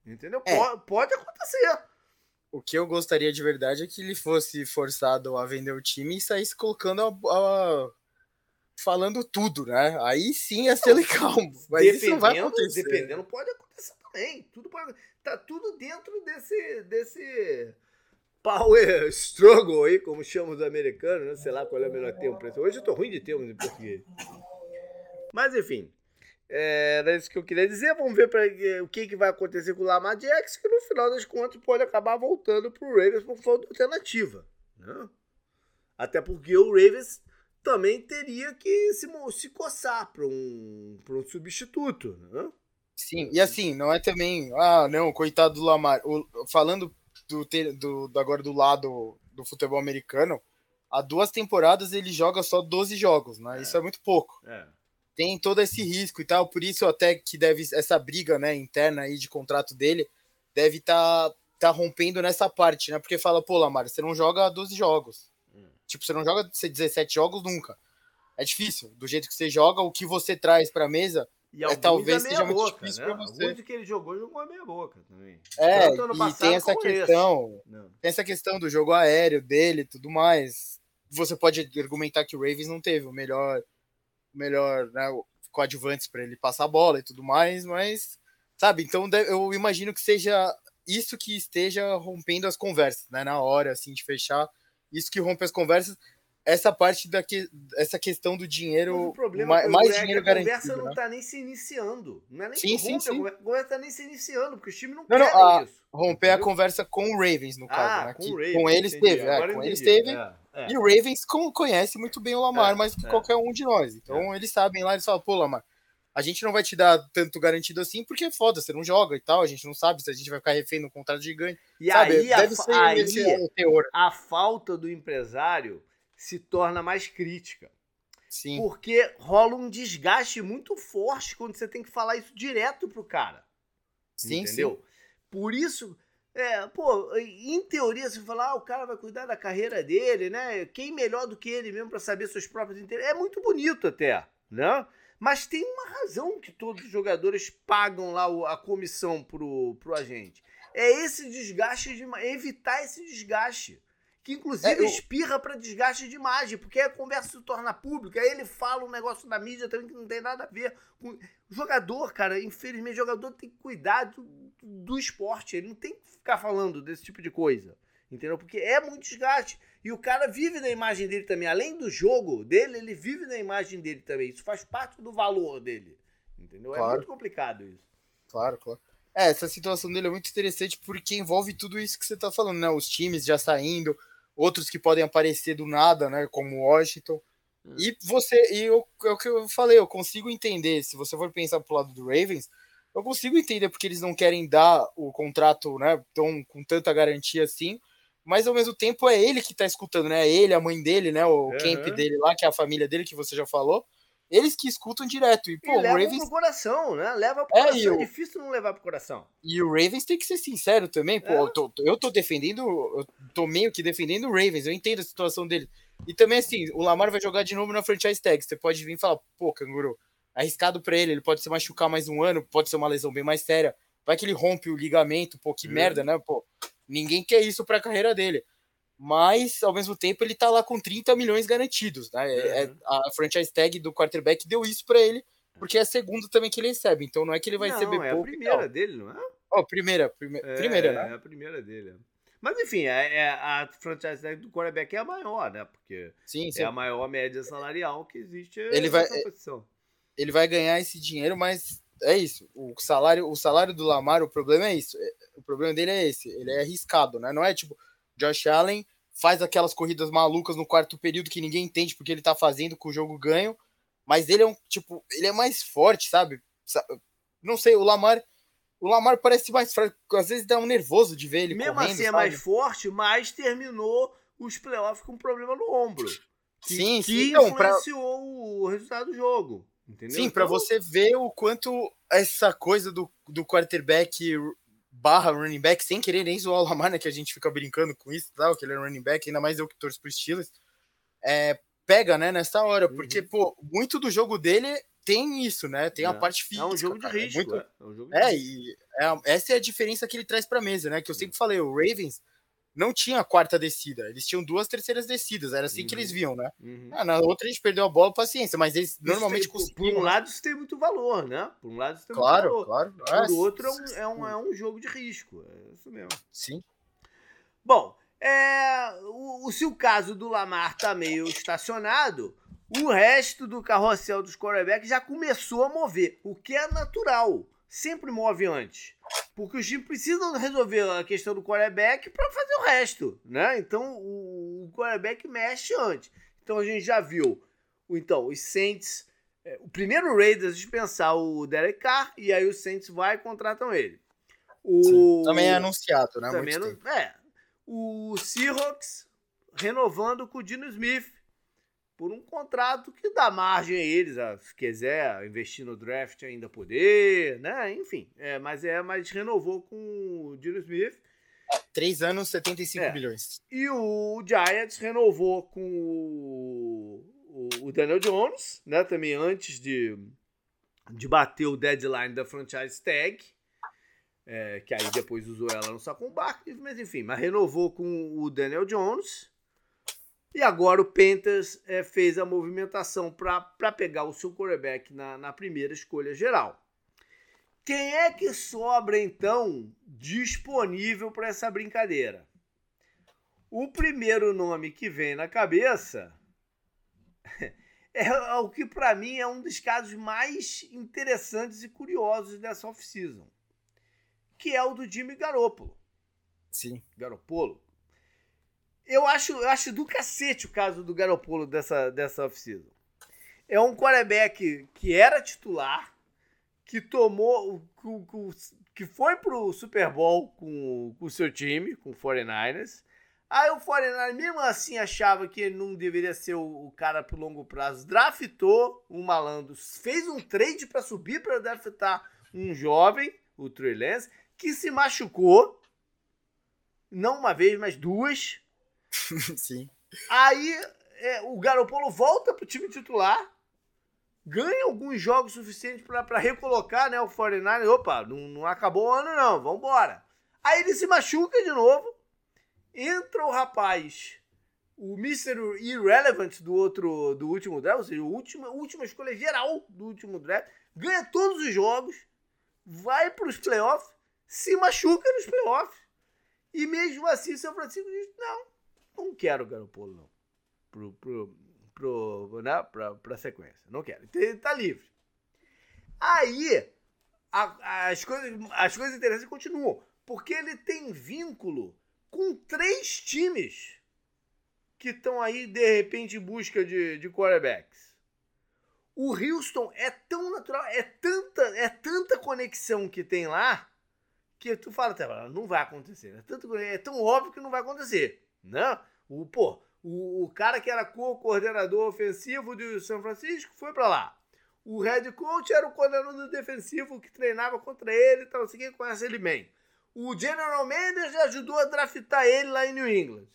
Entendeu? É. Pode, pode acontecer. O que eu gostaria de verdade é que ele fosse forçado a vender o time e saísse colocando a, a falando tudo, né? Aí sim ia ser legal. Mas isso não vai acontecer. Dependendo, pode acontecer também. Tudo pode, tá tudo dentro desse, desse power struggle aí, como chamam os americanos, né? Sei lá qual é o melhor termo para isso. Hoje eu tô ruim de termos em português. Mas enfim, era isso que eu queria dizer. Vamos ver pra, o que, que vai acontecer com o Lamar Jackson, que no final das contas pode acabar voltando para o Ravens por falta de alternativa. Né? Até porque o Ravens também teria que se, se coçar para um, um substituto. Né? Sim, e assim, não é também. Ah, não, coitado do Lamar. O, falando do, do, do, agora do lado do futebol americano, há duas temporadas ele joga só 12 jogos, né? É. Isso é muito pouco. É tem todo esse risco e tal, por isso até que deve essa briga, né, interna aí de contrato dele deve estar tá, tá rompendo nessa parte, né? Porque fala, pô, Lamar, você não joga 12 jogos. Hum. Tipo, você não joga 17 jogos nunca. É difícil. Do jeito que você joga, o que você traz para mesa e é, talvez seja muito boca, difícil né? para você. Que ele jogou, jogou a meia boca também. É, e tem essa questão, tem essa questão do jogo aéreo dele, tudo mais. Você pode argumentar que o Ravens não teve o melhor melhor, né, coadjuvantes para ele passar a bola e tudo mais, mas sabe, então eu imagino que seja isso que esteja rompendo as conversas, né, na hora assim de fechar, isso que rompe as conversas, essa parte daqui, essa questão do dinheiro, Mas o problema mais, mais é dinheiro garantido. A conversa não né? tá nem se iniciando. Não é nem sim, sim, sim. a conversa tá nem se iniciando, porque o time não, não quer não, isso. Romper entendeu? a conversa com o Ravens, no caso, ah, né? Com, Ravens, com eles entendi. teve, é, com eles teve. É, é. E o Ravens conhece muito bem o Lamar, é, mais do que é. qualquer um de nós. Então eles sabem lá, eles falam, pô, Lamar, a gente não vai te dar tanto garantido assim, porque é foda, você não joga e tal, a gente não sabe se a gente vai ficar refém no contrato ganho. E sabe? aí, Deve a, aí, a falta do empresário se torna mais crítica. Sim. Porque rola um desgaste muito forte quando você tem que falar isso direto pro cara. Sim, entendeu? Sim. Por isso, é, pô, em teoria, se falar, ah, o cara vai cuidar da carreira dele, né? Quem melhor do que ele mesmo para saber seus próprios interesses? É muito bonito até, né? Mas tem uma razão que todos os jogadores pagam lá a comissão pro, pro agente. É esse desgaste de evitar esse desgaste que inclusive é, eu... espirra para desgaste de imagem, porque a conversa se torna pública, aí ele fala um negócio da mídia também que não tem nada a ver com. O jogador, cara, infelizmente, o jogador tem que cuidar do, do esporte, ele não tem que ficar falando desse tipo de coisa, entendeu? Porque é muito desgaste. E o cara vive na imagem dele também, além do jogo dele, ele vive na imagem dele também. Isso faz parte do valor dele, entendeu? É claro. É muito complicado isso. Claro, claro. É, essa situação dele é muito interessante porque envolve tudo isso que você tá falando, né? Os times já saindo, outros que podem aparecer do nada, né, como Washington. Hum. E você, e eu, é o que eu falei, eu consigo entender, se você for pensar pro lado do Ravens, eu consigo entender porque eles não querem dar o contrato, né, tão, com tanta garantia assim, mas ao mesmo tempo é ele que tá escutando, né, ele, a mãe dele, né, o uhum. camp dele lá, que é a família dele, que você já falou, eles que escutam direto. E, pô, e o Ravens. pro coração, né? Leva pro é, coração. É, difícil não levar pro coração. E o Ravens tem que ser sincero também. Pô, é. eu, tô, eu tô defendendo. Eu tô meio que defendendo o Ravens. Eu entendo a situação dele. E também, assim, o Lamar vai jogar de novo na franchise tag. Você pode vir e falar, pô, canguru, arriscado pra ele. Ele pode se machucar mais um ano, pode ser uma lesão bem mais séria. Vai que ele rompe o ligamento, pô, que hum. merda, né? Pô, ninguém quer isso pra carreira dele mas ao mesmo tempo ele tá lá com 30 milhões garantidos, né? É, uhum. a franchise tag do quarterback deu isso para ele porque é a segunda também que ele recebe, então não é que ele vai não, receber é pouco. a primeira dele, não é? Ó, oh, primeira, prime é, primeira, né? É a primeira dele. Mas enfim, é, é a franchise tag do quarterback é a maior, né? Porque sim, sim. é a maior média salarial que existe ele vai, posição. Ele vai ganhar esse dinheiro, mas é isso. O salário, o salário do Lamar, o problema é isso. O problema dele é esse. Ele é arriscado, né? Não é tipo Josh Allen faz aquelas corridas malucas no quarto período que ninguém entende porque ele tá fazendo com o jogo ganho, mas ele é um tipo, ele é mais forte, sabe? Não sei, o Lamar, o Lamar parece mais fraco, às vezes dá um nervoso de ver ele Mesmo correndo, assim é mais forte, mas terminou os playoffs com um problema no ombro. Que, sim, que então, influenciou pra... o resultado do jogo. Entendeu? Sim, para então você ver o quanto essa coisa do, do quarterback barra running back, sem querer nem zoar o Lamar, né, que a gente fica brincando com isso, tal, que ele é running back, ainda mais eu que torço pro Steelers, é, pega, né, nessa hora, uhum. porque, pô, muito do jogo dele tem isso, né, tem é. a parte física. É um jogo de cara, risco, é, muito... é. é, um jogo de é e é, essa é a diferença que ele traz pra mesa, né, que eu sempre falei, o Ravens não tinha a quarta descida, eles tinham duas terceiras descidas, era assim uhum. que eles uhum. viam, né? Uhum. Ah, na outra a gente perdeu a bola, paciência, mas eles isso normalmente tem, por, por um lado isso tem muito valor, né? Por um lado isso tem claro, muito valor. Claro, Por outro é um, é, um, é um jogo de risco, é isso mesmo. Sim. Bom, é, o, se o caso do Lamar tá meio estacionado, o resto do carrossel dos quarterbacks já começou a mover, o que é natural sempre move antes. Porque os times precisam resolver a questão do quarterback para fazer o resto, né? Então o, o quarterback mexe antes. Então a gente já viu, então, os Saints, é, o primeiro Raiders dispensar o Derek Carr e aí os Saints vai e contratam ele. O, Sim, também é anunciado, né? Também é, é. O Seahawks renovando com o Dino Smith por um contrato que dá margem a eles, a, se quiser investir no draft ainda poder, né? Enfim, é, mas é, mas renovou com o Dino Smith. Três anos, 75 é. bilhões. E o Giants renovou com o, o, o, Daniel Jones, né? Também antes de, de bater o deadline da franchise tag. É, que aí depois usou ela no saco barco, mas enfim, mas renovou com o Daniel Jones. E agora o Panthers é, fez a movimentação para pegar o seu quarterback na, na primeira escolha geral. Quem é que sobra então disponível para essa brincadeira? O primeiro nome que vem na cabeça é o que para mim é um dos casos mais interessantes e curiosos dessa off-season, que é o do Jimmy Garoppolo. Sim. Garoppolo eu acho, eu acho do cacete o caso do Garopolo dessa, dessa off-season. É um quarterback que era titular, que tomou, que foi pro Super Bowl com, o seu time, com o 49ers. Aí o 49ers, mesmo assim, achava que ele não deveria ser o, o cara pro longo prazo. Draftou um malandro, fez um trade para subir para draftar um jovem, o Trey Lance, que se machucou. Não uma vez, mas duas Sim. Aí é, o Garopolo volta pro time titular, ganha alguns jogos suficientes para recolocar né, o 49 Opa, não, não acabou o ano, não, vambora. Aí ele se machuca de novo, entra o rapaz, o Mr. Irrelevant do outro, do último draft, ou seja, a última, última escolha geral do último draft, ganha todos os jogos, vai para os playoffs, se machuca nos playoffs, e mesmo assim São Francisco diz, não, não quero o Garopolo, não. Pro, pro, pro, né? pra, pra sequência. Não quero. Então, ele tá livre. Aí, a, as, coisas, as coisas interessantes continuam. Porque ele tem vínculo com três times que estão aí, de repente, em busca de, de quarterbacks. O Houston é tão natural, é tanta, é tanta conexão que tem lá, que tu fala até, não vai acontecer. É, tanto, é tão óbvio que não vai acontecer. Não, o, pô, o, o cara que era co-coordenador ofensivo do São Francisco foi para lá. O head coach era o coordenador defensivo que treinava contra ele e tal, assim, quem conhece ele bem. O general manager ajudou a draftar ele lá em New England.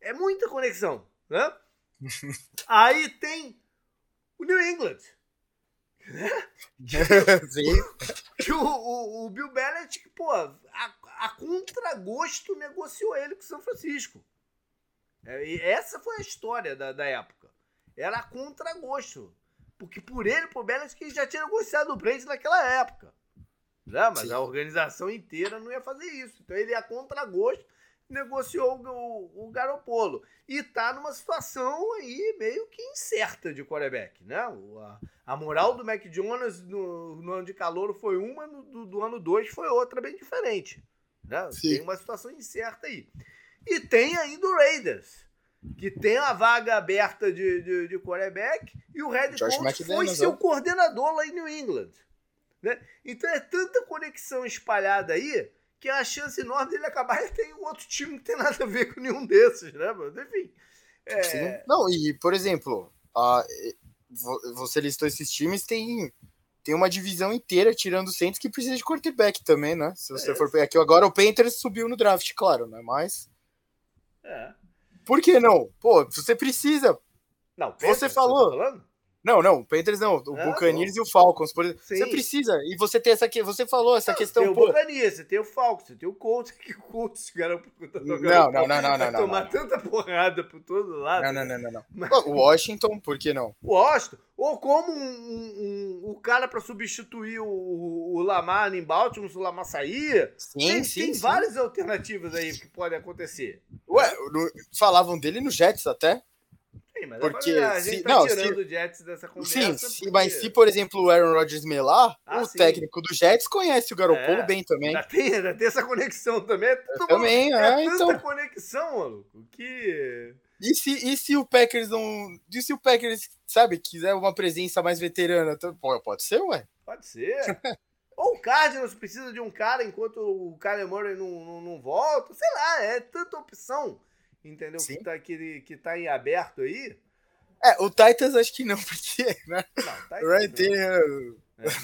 É muita conexão, né? Aí tem o New England. Sim. Que o, o, o Bill Belichick, pô, a, a contragosto negociou ele com o São Francisco. É, essa foi a história da, da época. Era a contragosto. porque por ele, por Belichick, já tinha negociado o Brady naquela época. Né? Mas Sim. a organização inteira não ia fazer isso. Então ele ia contra gosto, negociou o, o, Garopolo. E tá numa situação aí meio que incerta de quarterback, né? A, a moral do Mac Jones no, no ano de calor foi uma, no, do, do ano 2 foi outra bem diferente. Né? Tem uma situação incerta aí. E tem ainda o Raiders, que tem a vaga aberta de, de, de quarterback e o Red coach foi seu coordenador lá em New England. Né? Então é tanta conexão espalhada aí que a chance enorme dele acabar é ter um outro time que tem nada a ver com nenhum desses, né, mano? Enfim. É... Não, e, por exemplo, a, você listou esses times, tem, tem uma divisão inteira, tirando o Saints, que precisa de quarterback também, né? Se você é. for aqui agora o Panthers subiu no draft, claro, né? Mas. É. Por que não? Pô, você precisa. Não, você falou. Não, não, o Panthers não, o ah, Buccaneers e o Falcons, por. Você precisa, e você tem essa que você falou essa não, questão. Tem o Buccaneers, você tem o Falcons, você tem o Colts, que o Colts, cara, tá não, não, não, não, não, não, tomar tanta porrada por todo lado. Não, não, não, não, não. Mas... O Washington, por que não? O Washington, ou como um, um, um, o cara para substituir o, o Lamar em Baltimore, se o Lamar sair. Sim, tem, sim. Tem sim. várias alternativas aí que podem acontecer. Ué, falavam dele no Jets até. Sim, mas porque a gente se, tá não, tirando se, o Jets dessa conversa. Sim, porque... mas se, por exemplo, o Aaron Rodgers melar, ah, o sim. técnico do Jets conhece o Garoppolo é, bem também. Já tem, já tem essa conexão também. É também, é, é então... conexão, maluco, que... E se, e se o Packers não... E se o Packers, sabe, quiser uma presença mais veterana? Pode ser, ué? Pode ser. Ou o Cardinals precisa de um cara enquanto o Kyler Murray não, não, não volta. Sei lá, é tanta opção entendeu? Que tá, que, que tá em aberto aí. É, o Titans acho que não, porque. Né? Não, o Ryan Tannehill.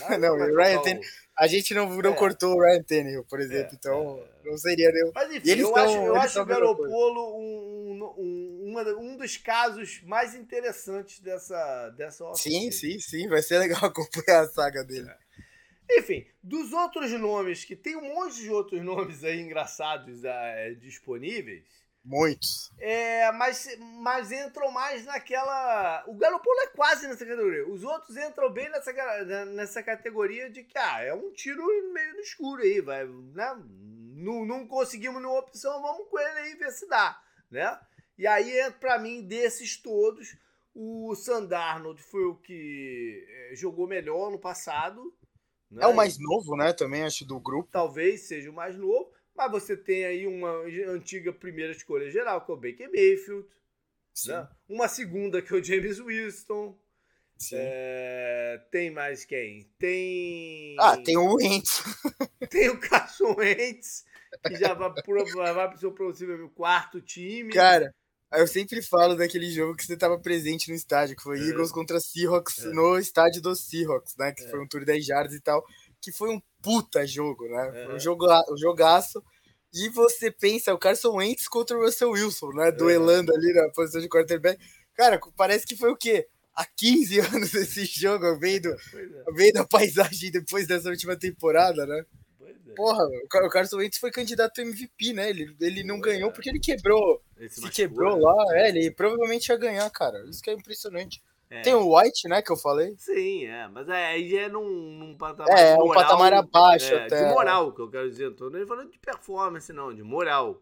É, não, o Ryan Tannehill. A gente não, não é. cortou o Ryan Tannehill, por exemplo, é, então é. não seria nenhum. Mas enfim, eu, tão, acho, eu acho o Garopolo um, um, uma, um dos casos mais interessantes dessa, dessa Sim, sim, sim, vai ser legal acompanhar a saga dele. É. Enfim, dos outros nomes, que tem um monte de outros nomes aí engraçados é, disponíveis, Muitos. É, mas, mas entram mais naquela. O Garopolo é quase nessa categoria. Os outros entram bem nessa, nessa categoria de que ah, é um tiro meio no escuro aí, vai, né? Não, não conseguimos nenhuma opção, vamos com ele aí ver se dá, né? E aí, para mim, desses todos, o Sandarnold foi o que é, jogou melhor no passado. Né? É o mais novo, né? Também acho do grupo. Talvez seja o mais novo. Mas você tem aí uma antiga primeira escolha geral, que é o Baker Mayfield. Né? Uma segunda, que é o James Winston. É, tem mais quem? Tem. Ah, tem o Wentz. tem o Carson Wentz, que já vai para o seu possível quarto time. Cara, eu sempre falo daquele jogo que você estava presente no estádio, que foi é. Eagles contra Seahawks é. no estádio dos Seahawks, né? Que é. foi um tour de 10 jardas e tal que foi um puta jogo, né? Foi um, jogo, um jogaço. E você pensa, o Carson Wentz contra o Russell Wilson, né? Duelando ali na posição de quarterback. Cara, parece que foi o quê? Há 15 anos esse jogo, vendo, é. vendo a paisagem depois dessa última temporada, né? É. Porra, o Carson Wentz foi candidato a MVP, né? Ele, ele não ganhou porque ele quebrou. se quebrou né? lá, é, ele provavelmente ia ganhar, cara. Isso que é impressionante. É. Tem o White, né, que eu falei. Sim, é, mas é, aí é num, num patamar É, moral, um patamar abaixo é, até. De moral, que eu quero dizer. Tô nem falando de performance, não, de moral.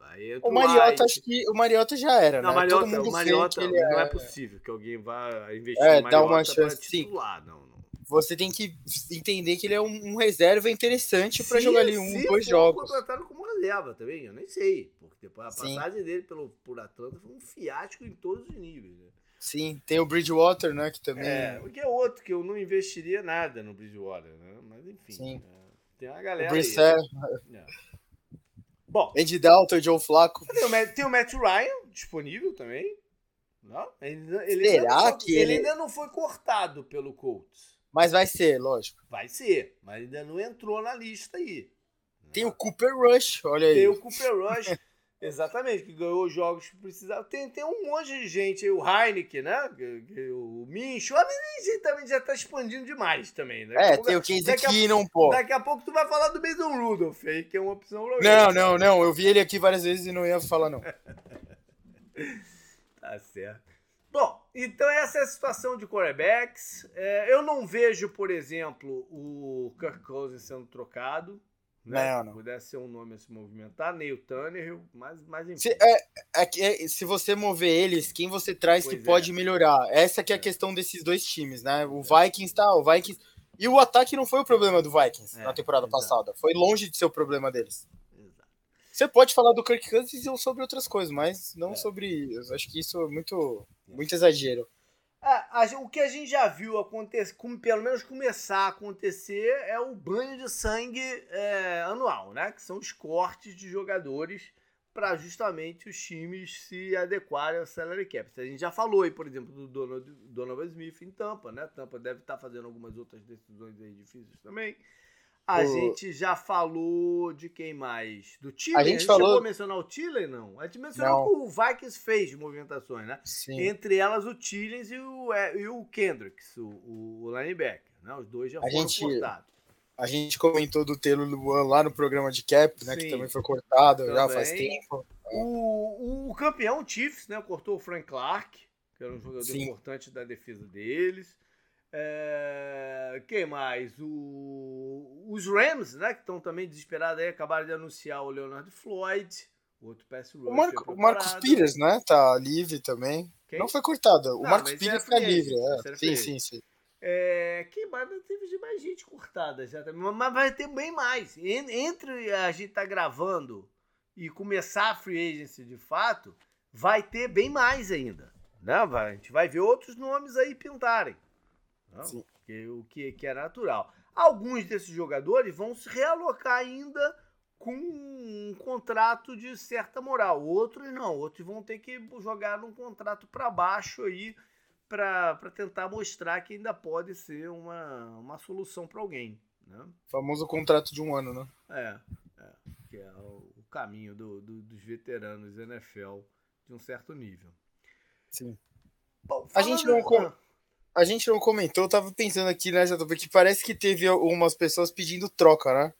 Aí o Mariota, acho que o Mariota já era, não, né? Mariota, Todo mundo o Mariota não é... é possível que alguém vá investir é, no uma chance, titular, sim. não, não. Você tem que entender que ele é um, um reserva interessante para jogar ali um, dois jogos. contratado como reserva também, eu nem sei, porque depois a passagem sim. dele pelo por Atlanta foi um fiasco em todos os níveis, né? Sim, tem o Bridgewater, né? Que também. É, o que é outro, que eu não investiria nada no Bridgewater, né? Mas enfim. Sim. É, tem uma galera. O aí. É. Bom. Andy Dalton, Joe Flacco. Tem o, tem o Matt Ryan disponível também. Não? Ele, ele Será ainda, que ele... ele ainda não foi cortado pelo Colts? Mas vai ser, lógico. Vai ser, mas ainda não entrou na lista aí. Tem o Cooper Rush, olha aí. Tem o Cooper Rush. Exatamente, que ganhou jogos que precisava. Tem, tem um monte de gente, o Heineken, né? O Mincho, a gente também já tá expandindo demais também, né? É, tem o Case aqui não pô. Daqui a pouco tu vai falar do Mason Rudolph aí, que é uma opção Não, não, não. Eu vi ele aqui várias vezes e não ia falar, não. tá certo. Bom, então essa é a situação de quarterbacks. É, eu não vejo, por exemplo, o Kirk Cousins sendo trocado. Né? Não, não. Pudesse ser um nome a se movimentar, Neil Tanner, mas, mas enfim. Se, é, é, é, se você mover eles, quem você traz pois que pode é. melhorar? Essa que é a é. questão desses dois times, né? O Vikings tá, o Vikings... E o ataque não foi o problema do Vikings na temporada exato. passada. Foi longe de ser o problema deles. Você pode falar do Kirk Cousins ou sobre outras coisas, mas não é. sobre. Eu acho que isso é muito, muito exagero. É, a, o que a gente já viu acontecer, pelo menos começar a acontecer, é o banho de sangue é, anual, né? Que são os cortes de jogadores para justamente os times se adequarem ao salary cap. A gente já falou aí, por exemplo, do Donald, Donovan Smith em Tampa, né? Tampa deve estar tá fazendo algumas outras decisões aí difíceis também. A o... gente já falou de quem mais? Do Chile? A gente, a gente falou... chegou a mencionar o Chile, não? A gente mencionou não. que o Vikings fez de movimentações, né? Sim. Entre elas o Chile e o, é, e o Kendricks, o, o linebacker. Né? Os dois já a foram gente... cortados. A gente comentou do Telo Luan lá no programa de Cap, né? Sim. Que também foi cortado também. já faz tempo. O, o, campeão Chiefs, né? Cortou o Frank Clark, que era um jogador Sim. importante da defesa deles. É, quem mais? O, os Rams, né? Que estão também desesperados aí, acabaram de anunciar o Leonard Floyd, outro pass O, Marco, o Marcos Pires, né? Tá livre também. Quem? Não foi cortado. O Não, Marcos Pires é tá livre. É. Sim, sim, sim. É, que mais teve de mais gente cortada já também, mas vai ter bem mais. Entre a gente tá gravando e começar a free agency de fato, vai ter bem mais ainda. Né? Vai, a gente vai ver outros nomes aí pintarem. Não? Que, o que, que é natural. Alguns desses jogadores vão se realocar ainda com um contrato de certa moral. Outros não. Outros vão ter que jogar um contrato para baixo aí para tentar mostrar que ainda pode ser uma, uma solução para alguém. Né? Famoso contrato de um ano, né? É, é que é o, o caminho do, do, dos veteranos NFL de um certo nível. Sim. Bom, a gente não. Ah, a gente não comentou, eu tava pensando aqui, né, Jatu, porque parece que teve algumas pessoas pedindo troca, né?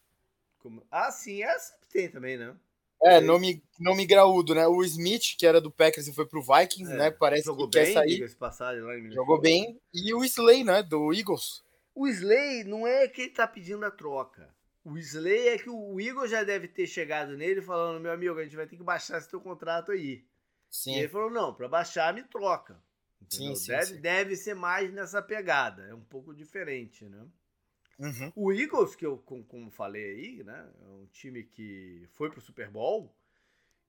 Como? Ah, sim, essa tem também, né? É, nome, nome graúdo, né? O Smith, que era do Packers e foi pro Vikings, é, né? Parece jogou que bem, quer sair. Passagem jogou bem. E o Slay, né? Do Eagles. O Slay não é que ele tá pedindo a troca. O Slay é que o Eagles já deve ter chegado nele falando, meu amigo, a gente vai ter que baixar esse teu contrato aí. Sim. E ele falou, não, para baixar me troca. Sim, sim, deve, sim. deve ser mais nessa pegada. É um pouco diferente, né? Uhum. O Eagles, que eu, como, falei aí, né? É um time que foi pro Super Bowl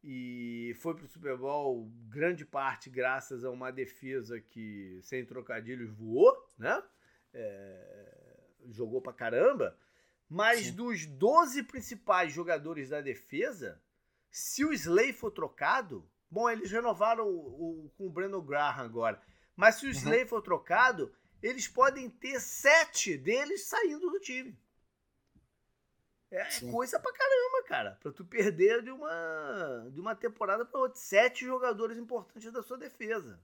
e foi pro Super Bowl grande parte graças a uma defesa que, sem trocadilhos, voou, né? É, jogou pra caramba. Mas Sim. dos 12 principais jogadores da defesa, se o Slay for trocado, Bom, eles renovaram o, o, com o Brandon Graham agora. Mas se o uhum. Slay for trocado, eles podem ter sete deles saindo do time. É Sim. coisa pra caramba, cara. Pra tu perder de uma, de uma temporada pra outra. Sete jogadores importantes da sua defesa.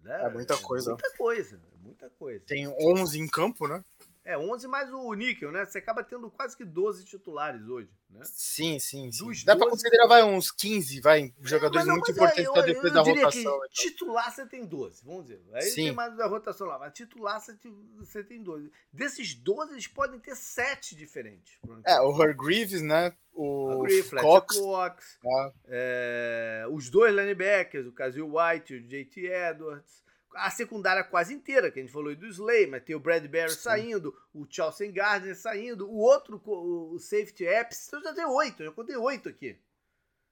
Né? É muita coisa. É muita coisa. Muita coisa. Tem 11 em campo, né? É, 11 mais o níquel, né? Você acaba tendo quase que 12 titulares hoje, né? Sim, sim, sim. Dos Dá 12... pra considerar, vai, uns 15, vai, jogadores não, muito é, importantes pra depois da rotação. então. Titular você tem 12, vamos dizer. Aí sim. tem mais da rotação lá, mas titular você tem 12. Desses 12, eles podem ter 7 diferentes. É, o Greaves, né? O Cox, Cox ah. é, os dois linebackers, o Casil White e o JT Edwards a secundária quase inteira, que a gente falou do Slay, mas tem o Bradbury Sim. saindo, o Chelsea Gardner saindo, o outro, o Safety Apps, então já tem oito, eu contei oito aqui.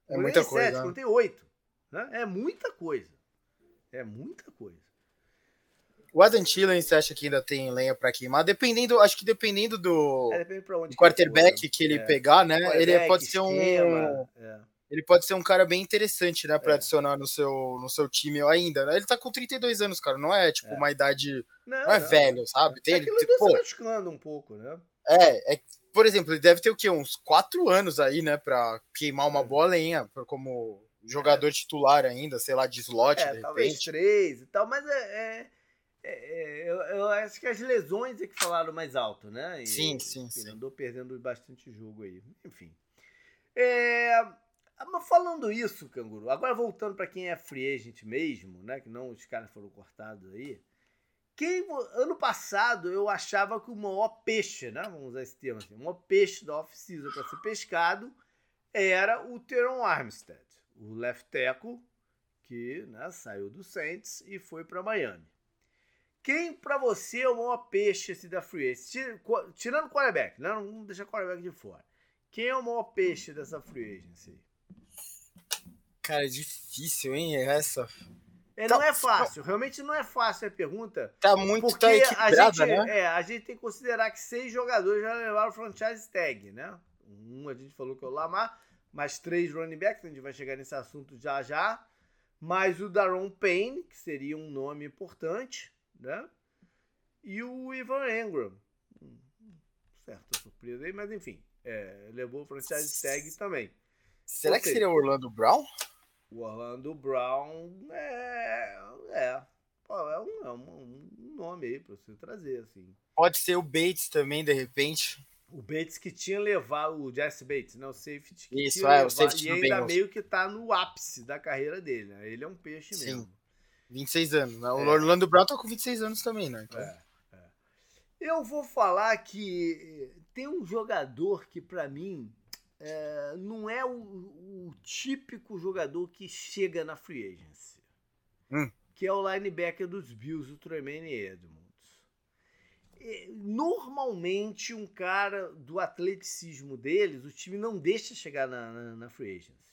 É muita coisa. Sete, né? contei oito. Né? É muita coisa. É muita coisa. O Adam Thielen, você acha que ainda tem lenha para queimar? Dependendo, acho que dependendo do, é, depende do quarterback que, que ele é. pegar, né? Ele pode ser um. É ele pode ser um cara bem interessante, né, para é. adicionar no seu, no seu time ainda. Né? Ele tá com 32 anos, cara, não é tipo é. uma idade. Não, não é não. velho, sabe? Tem, é ele, tipo, pô, um pouco, né? É, é, por exemplo, ele deve ter o quê? Uns 4 anos aí, né, para queimar uma é. boa lenha como jogador titular ainda, sei lá, de slot, é, de talvez três e tal, mas é, é, é, eu, eu, acho que as lesões é que falaram mais alto, né? E, sim, sim, sim. Andou perdendo bastante jogo aí. Enfim. É, mas falando isso, Canguru, agora voltando para quem é free agent mesmo, né? Que não os caras foram cortados aí. Quem, ano passado eu achava que o maior peixe, né? Vamos usar esse termo assim, o maior peixe da off-season para ser pescado era o Teron Armstead, o left tackle, que né, saiu do Saints e foi para Miami. Quem para você é o maior peixe esse da free agency? Tirando o quarterback, né? não deixar o quarterback de fora. Quem é o maior peixe dessa free agency? Cara, é difícil, hein? Essa. É, não tá, é fácil, realmente não é fácil a pergunta. Tá muito porque tá a gente, né? É, a gente tem que considerar que seis jogadores já levaram o franchise tag, né? Um a gente falou que é o Lamar, mais três running backs, a gente vai chegar nesse assunto já já. Mais o Daron Payne, que seria um nome importante né? E o Ivan Engram. Certa surpresa aí, mas enfim, é, levou o franchise tag também. Será que seria o Orlando Brown? O Orlando Brown é. É. Pô, é, um, é um, um nome aí pra você trazer, assim. Pode ser o Bates também, de repente. O Bates que tinha levado, o Jesse Bates, né? O safety que Isso, é, o safety e ainda meio que tá no ápice da carreira dele, né? Ele é um peixe Sim. mesmo. 26 anos, né? O é. Orlando Brown tá com 26 anos também, né? Então... É, é. Eu vou falar que tem um jogador que, para mim, é, não é o, o, típico jogador que chega na free agency. Hum. Que é o linebacker dos Bills, o Tremaine Edmonds. Normalmente, um cara do atleticismo deles, o time não deixa chegar na, na, na free agency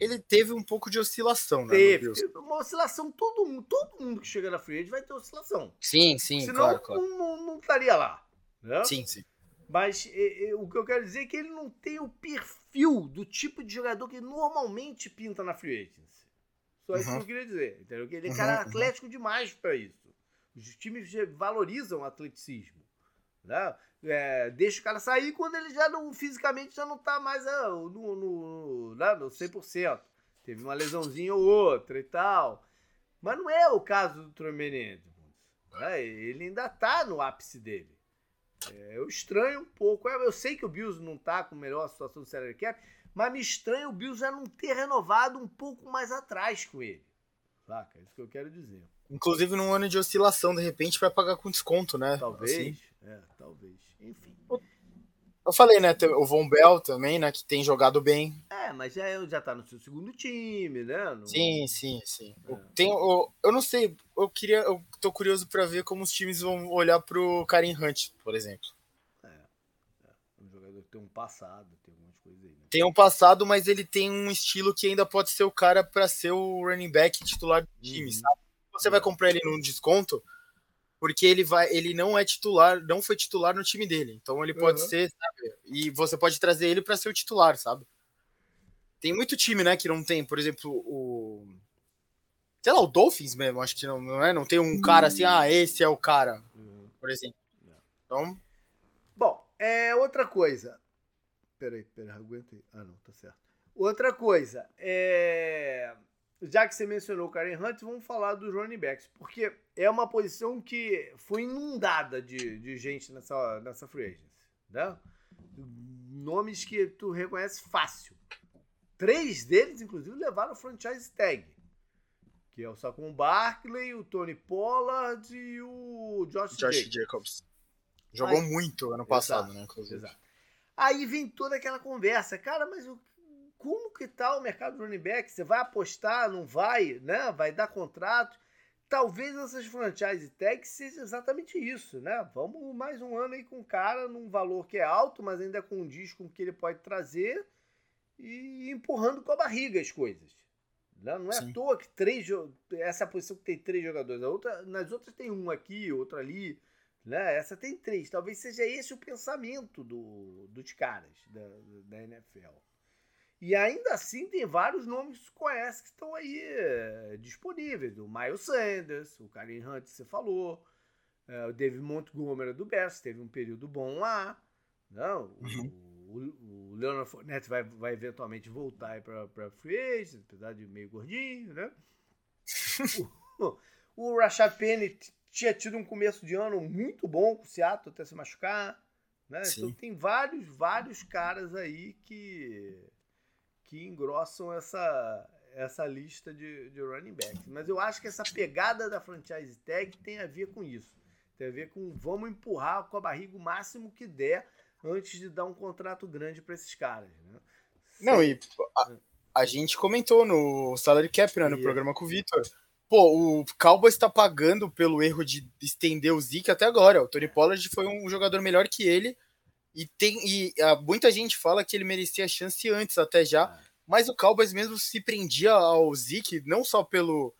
ele teve um pouco de oscilação, né? Teve, teve uma oscilação. Todo, todo mundo que chega na free vai ter oscilação. Sim, sim, Senão, claro, claro. Não, não, não estaria lá. Né? Sim, sim. Mas e, e, o que eu quero dizer é que ele não tem o perfil do tipo de jogador que normalmente pinta na free agency. Só uhum. isso que eu queria dizer. Entendeu? Ele é cara uhum, atlético uhum. demais para isso. Os times valorizam o atleticismo. Né? É, deixa o cara sair quando ele já não, fisicamente já não tá mais ah, no, no, né, no, no 100%. Teve uma lesãozinha ou outra e tal. Mas não é o caso do Tremere né? Ele ainda tá no ápice dele. É, eu estranho um pouco. Eu sei que o Bills não tá com a melhor situação do salary cap, mas me estranha o Bills já não ter renovado um pouco mais atrás com ele. Saca? É isso que eu quero dizer. Inclusive num ano de oscilação, de repente, vai pagar com desconto, né? Talvez. Assim. É, talvez. Enfim. Eu falei, né? O Von Bell também, né? Que tem jogado bem. É, mas já, já tá no seu segundo time, né? No... Sim, sim, sim. É. Eu, tenho, eu, eu não sei, eu queria. Eu tô curioso para ver como os times vão olhar pro Karim Hunt, por exemplo. É. é. Um jogador que tem um passado, tem algumas coisas aí. Né? Tem um passado, mas ele tem um estilo que ainda pode ser o cara para ser o running back titular do time, uhum. sabe? Você vai comprar ele num desconto porque ele vai, ele não é titular, não foi titular no time dele. Então ele pode uhum. ser, sabe? E você pode trazer ele para ser o titular, sabe? Tem muito time, né, que não tem, por exemplo, o sei lá, o Dolphins mesmo, acho que não, não é, não tem um cara assim, ah, esse é o cara, uhum. por exemplo. Então, bom, é outra coisa. Peraí, peraí, aguentei. Ah, não, tá certo. Outra coisa, é já que você mencionou o Karen Hunt, vamos falar dos running backs, porque é uma posição que foi inundada de, de gente nessa, nessa free agency, né? Nomes que tu reconhece fácil. Três deles, inclusive, levaram o franchise tag, que é o Saquon Barkley, o Tony Pollard e o Josh, Josh Jacobs. Jacobs. Jogou Aí, muito ano passado, exato, né? Inclusive. Exato. Aí vem toda aquela conversa, cara, mas o como que tá o mercado do running back? Você vai apostar, não vai, né? Vai dar contrato? Talvez essas franchise tags seja exatamente isso, né? Vamos mais um ano aí com o cara num valor que é alto, mas ainda condiz com o que ele pode trazer e empurrando com a barriga as coisas. Né? Não é Sim. à toa que três essa posição que tem três jogadores, a outra, nas outras tem um aqui, outro ali, né? Essa tem três. Talvez seja esse o pensamento do, dos caras da, da NFL. E ainda assim tem vários nomes que conhece que estão aí é, disponíveis. O Miles Sanders, o Karim Hunt você falou, é, o David Montgomery do Bears, teve um período bom lá. Não, uhum. o, o, Leonard Fournette vai, vai eventualmente voltar para Free Agent, apesar de meio gordinho, né? o, o Rashad Penny tinha tido um começo de ano muito bom com o Seattle até se machucar. Né? Então tem vários, vários caras aí que que engrossam essa, essa lista de, de running backs. Mas eu acho que essa pegada da franchise tag tem a ver com isso. Tem a ver com vamos empurrar com a barriga o máximo que der antes de dar um contrato grande para esses caras. Né? Não, e a, a, gente comentou no Salary Cap, né, no programa com o Vitor. Pô, o Cowboys está pagando pelo erro de estender o Zeke até agora. O Tony Pollard foi um jogador melhor que ele. E, tem, e a, muita gente fala que ele merecia a chance antes, até já. É. Mas o Cowboys mesmo se prendia ao Zeke, não só pelo,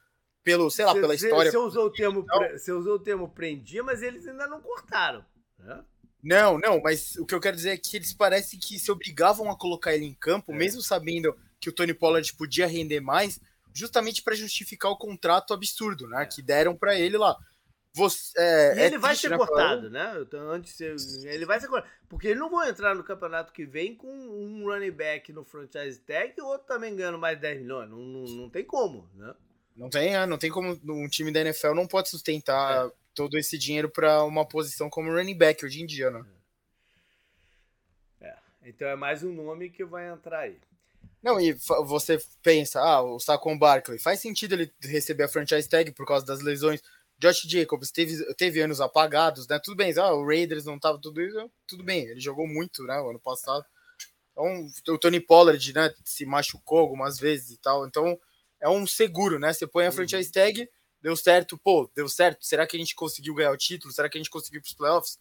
pelo sei lá, pela história. Você usou, o termo, você usou o termo prendia, mas eles ainda não cortaram. Né? Não, não, mas o que eu quero dizer é que eles parecem que se obrigavam a colocar ele em campo, é. mesmo sabendo que o Tony Pollard podia render mais, justamente para justificar o contrato absurdo, né? É. Que deram para ele lá. Você, é, e ele é vai ser né, cortado, né? Então, antes ele vai ser cortado. Porque eles não vão entrar no campeonato que vem com um running back no franchise tag e o outro também ganhando mais 10 milhões. Não, não, não tem como, né? Não tem, é, não tem como. Um time da NFL não pode sustentar é. todo esse dinheiro para uma posição como running back hoje em dia, né? É. Então é mais um nome que vai entrar aí. Não, e você pensa, ah, o Saquon Barkley, faz sentido ele receber a franchise tag por causa das lesões. Josh Jacobs teve, teve anos apagados, né? Tudo bem, ah, o Raiders não tava tudo isso, tudo bem, ele jogou muito, né, o ano passado. Então, o Tony Pollard, né, se machucou algumas vezes e tal. Então, é um seguro, né? Você põe a uhum. franchise tag, deu certo, pô, deu certo. Será que a gente conseguiu ganhar o título? Será que a gente conseguiu para os playoffs?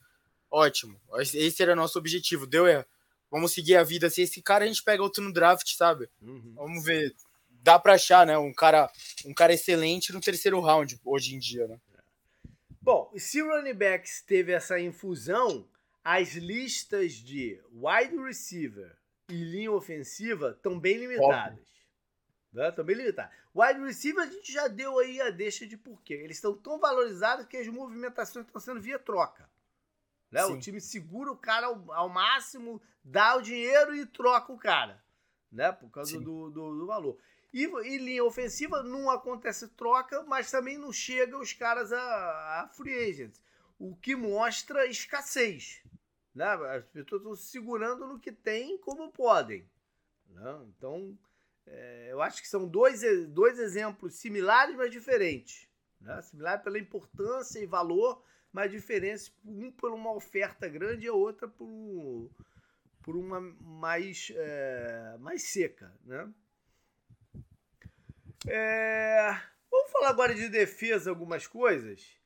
Ótimo. Esse era nosso objetivo. Deu erro vamos seguir a vida. Se esse cara a gente pega outro no draft, sabe? Uhum. Vamos ver. Dá para achar, né? Um cara, um cara excelente no terceiro round hoje em dia, né? Bom, se o running backs teve essa infusão, as listas de wide receiver e linha ofensiva estão bem limitadas. Estão né? bem limitadas. Wide receiver a gente já deu aí a deixa de porquê. Eles estão tão valorizados que as movimentações estão sendo via troca. Né? O time segura o cara ao, ao, máximo, dá o dinheiro e troca o cara. Né? Por causa do, do, do, valor. E, e, linha ofensiva não acontece troca, mas também não chega os caras a, a free agents. O que mostra escassez. Né? As pessoas estão se segurando no que tem como podem. Né? Então, é, eu acho que são dois, dois exemplos similares, mas diferentes. Né? Similar pela importância e valor, mas diferença um por uma oferta grande e a outra por, por uma mais, é, mais seca, né? É, vamos falar agora de defesa, algumas coisas.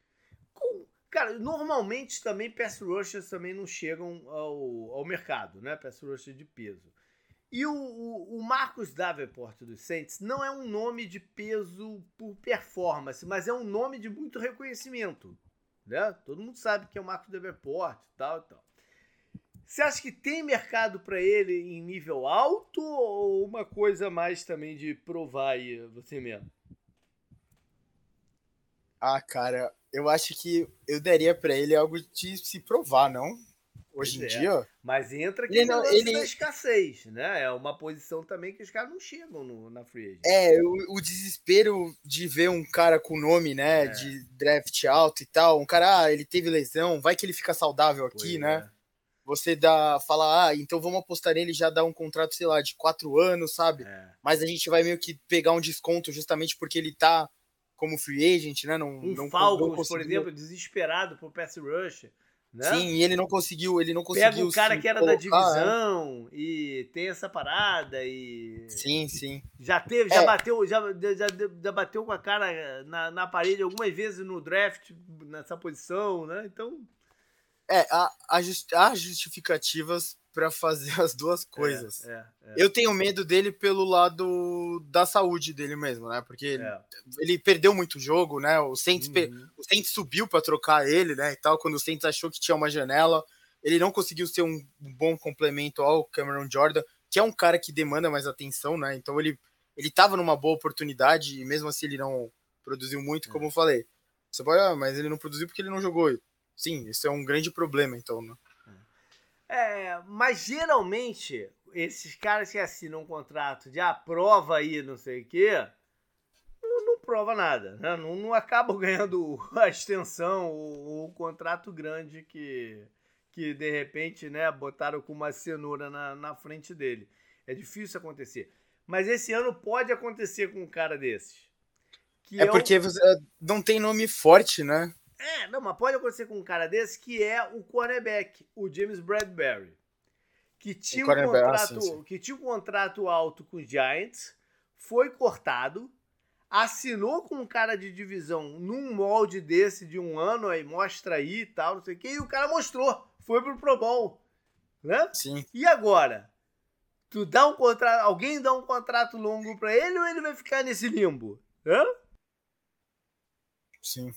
Cara, normalmente também pass rushers também não chegam ao, ao mercado, né? Pass rusher de peso. E o, o, o, Marcos Davenport dos Saints não é um nome de peso por performance, mas é um nome de muito reconhecimento. Né? Todo mundo sabe que é o Marcos Davenport e tal e tal. Você acha que tem mercado para ele em nível alto ou uma coisa mais também de provar aí você mesmo? Ah, cara, eu acho que eu daria para ele algo de se provar, não? hoje pois em é. dia. Mas entra aqui ele lance ele... da escassez, né? É uma posição também que os caras não chegam no, na free agent. É, o, o, desespero de ver um cara com nome, né, é. de draft alto e tal, um cara, ah, ele teve lesão, vai que ele fica saudável aqui, pois né? É. Você dá, fala, ah, então vamos apostar nele já dar um contrato, sei lá, de quatro anos, sabe? É. Mas a gente vai meio que pegar um desconto justamente porque ele tá como free agent, né? Não, um não, Falcons, não por exemplo, desesperado por pass rush. Né? Sim, e ele não conseguiu, ele não conseguiu. Pega um cara que era colocar, da divisão é. e tem essa parada e. Sim, sim. Já teve, já é. bateu, já, já, já, bateu com a cara na, na parede algumas vezes no draft nessa posição, né? Então. É, há, justificativas para fazer as duas coisas. É, é, é. Eu tenho medo dele pelo lado da saúde dele mesmo, né? Porque ele, é. ele perdeu muito jogo, né? O Saints, uhum. o Saints subiu para trocar ele, né? E tal, quando o Saints achou que tinha uma janela, ele não conseguiu ser um bom complemento ao Cameron Jordan, que é um cara que demanda mais atenção, né? Então ele ele estava numa boa oportunidade e mesmo assim ele não produziu muito, como é. eu falei. Você pode, ah, mas ele não produziu porque ele não jogou. Sim, isso é um grande problema, então, né? É, mas geralmente, esses caras que assinam um contrato de aprova ah, aí, não sei o quê, não, não prova nada. Né? Não, não acabam ganhando a extensão ou o contrato grande que, que de repente né, botaram com uma cenoura na, na frente dele. É difícil acontecer. Mas esse ano pode acontecer com um cara desses. é, é porque o... É, não tem nome forte, né? É, não, mas pode acontecer com um cara desse que é o cornerback, o James Bradbury. Que tinha, um contrato, ah, sim, sim. que tinha um contrato alto com os Giants, foi cortado, assinou com um cara de divisão num molde desse de um ano, aí mostra aí e tal, não sei o que, e o cara mostrou, foi pro Pro Bowl, né? Sim. E agora? Tu dá um contrato, alguém dá um contrato longo para ele ou ele vai ficar nesse limbo? Hã? Sim.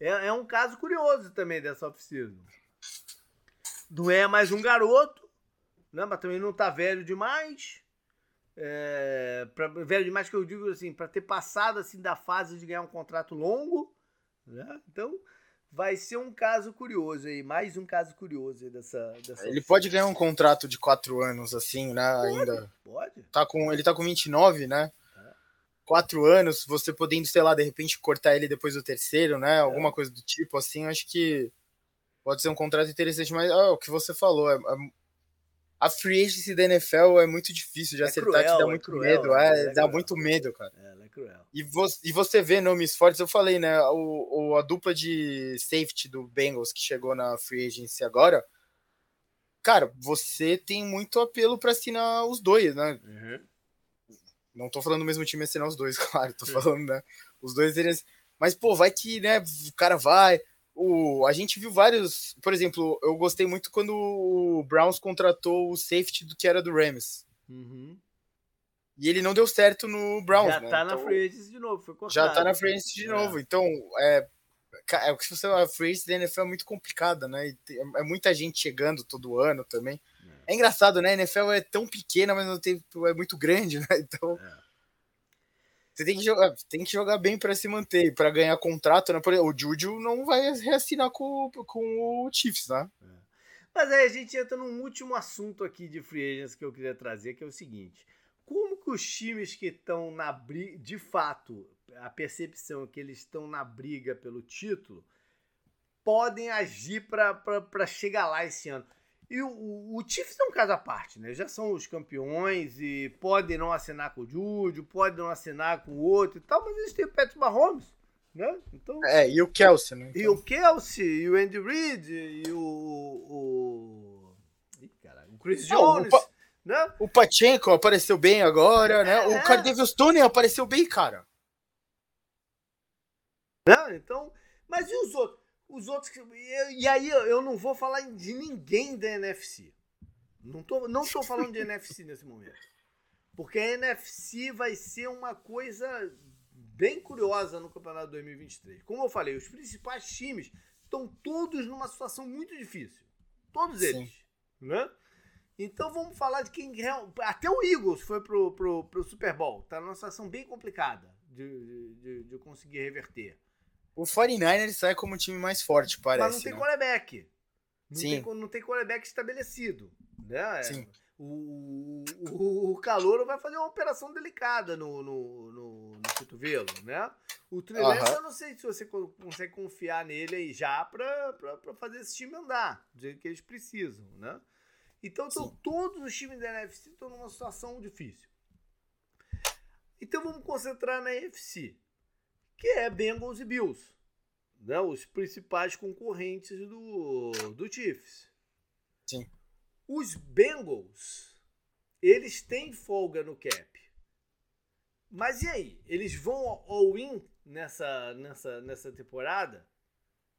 É, é um caso curioso também dessa oficina. Não é mais um garoto, né? mas também não tá velho demais. É, pra, velho demais que eu digo assim, para ter passado assim da fase de ganhar um contrato longo, né? Então vai ser um caso curioso aí, mais um caso curioso dessa, dessa Ele pode ganhar um contrato de quatro anos assim, né? Pode, ainda. Pode. Tá com, ele tá com 29, né? Quatro anos, você podendo, sei lá, de repente cortar ele depois do terceiro, né? Alguma é. coisa do tipo, assim, acho que pode ser um contrato interessante, mas ah, o que você falou, é, é a free agency da NFL é muito difícil de é acertar, cruel, que dá é muito cruel, medo. É, é dá muito medo, cara. Ela é cruel. E, vo e você vê nomes fortes, eu falei, né? O, o, a dupla de safety do Bengals que chegou na free agency agora. Cara, você tem muito apelo para assinar os dois, né? Uhum. Não tô falando do mesmo time assinar os dois, claro. Tô falando, né? Os dois eles. Mas, pô, vai que, né? O cara vai o, a gente viu vários. Por exemplo, eu gostei muito quando o Browns contratou o safety do que era do Rams. Uhum. E ele não deu certo no Browns. Já né? tá então, na free de novo, foi cortado. Já tá na free de é. novo. Então, é. É o que você a free da NFL é muito complicada, né? É, é muita gente chegando todo ano também. É. é engraçado, né? A NFL é tão pequena, mas não tem é muito grande, né? Então. É. Você tem que jogar, tem que jogar bem para se manter, para ganhar contrato, né? O Juju não vai reassinar com, com o Chiefs, né? É. Mas aí a gente entra num último assunto aqui de free agents que eu queria trazer, que é o seguinte: como que os times que estão na briga, de fato, a percepção é que eles estão na briga pelo título, podem agir para chegar lá esse ano? E o, o, Chiefs é um caso à parte, né? Já são os campeões e podem não assinar com o Júlio, podem não assinar com o outro e tal, mas eles têm o Patrick Mahomes, né? Então, é, e o Kelsey, né? Então... E o Kelsey, e o Andy Reid, e o. o... Ih, caralho, o Chris Jones. o, pa... né? o Pachenko apareceu bem agora, né? é? O Cardevius Tony apareceu bem, cara. Né? Então, mas e os outros? Os outros. E aí eu não vou falar de ninguém da NFC. Não tô, não tô falando de NFC nesse momento. Porque a NFC vai ser uma coisa bem curiosa no Campeonato 2023. Como eu falei, os principais times estão todos numa situação muito difícil. Todos eles. Sim. Né? Então vamos falar de quem. Até o Eagles foi pro, pro, pro Super Bowl. Tá numa situação bem complicada de, de, de conseguir reverter. O 49ers sai como o time mais forte, parece. Mas não tem né? quarterback. Não Sim. Tem, não tem quarterback estabelecido. Né? Sim. O, o, o Calouro vai fazer uma operação delicada no, no, no, no cotovelo, né? O Trelance, uh -huh. eu não sei se você consegue confiar nele aí já para fazer esse time andar, do jeito que eles precisam, né? Então, então todos os times da NFC estão numa situação difícil. Então vamos concentrar na NFC que é Bengals e Bills, né? os principais concorrentes do, do Chiefs. Sim. Os Bengals, eles têm folga no cap. Mas e aí? Eles vão all-in nessa, nessa, nessa temporada?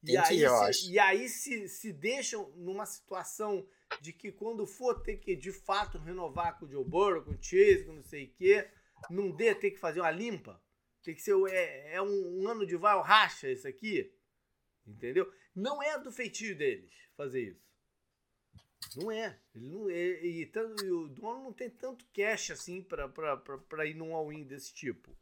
E Tem aí, se, e aí se, se deixam numa situação de que quando for ter que de fato renovar com o Joe Burrow, com o Chase, com não sei o quê, não dê ter que fazer uma limpa? Tem que ser é, é um, um, ano de vai racha isso aqui. Entendeu? Não é do feitio deles fazer isso. Não é. Ele não, é e, tanto, e o dono não tem tanto cash assim para ir num all-in desse tipo.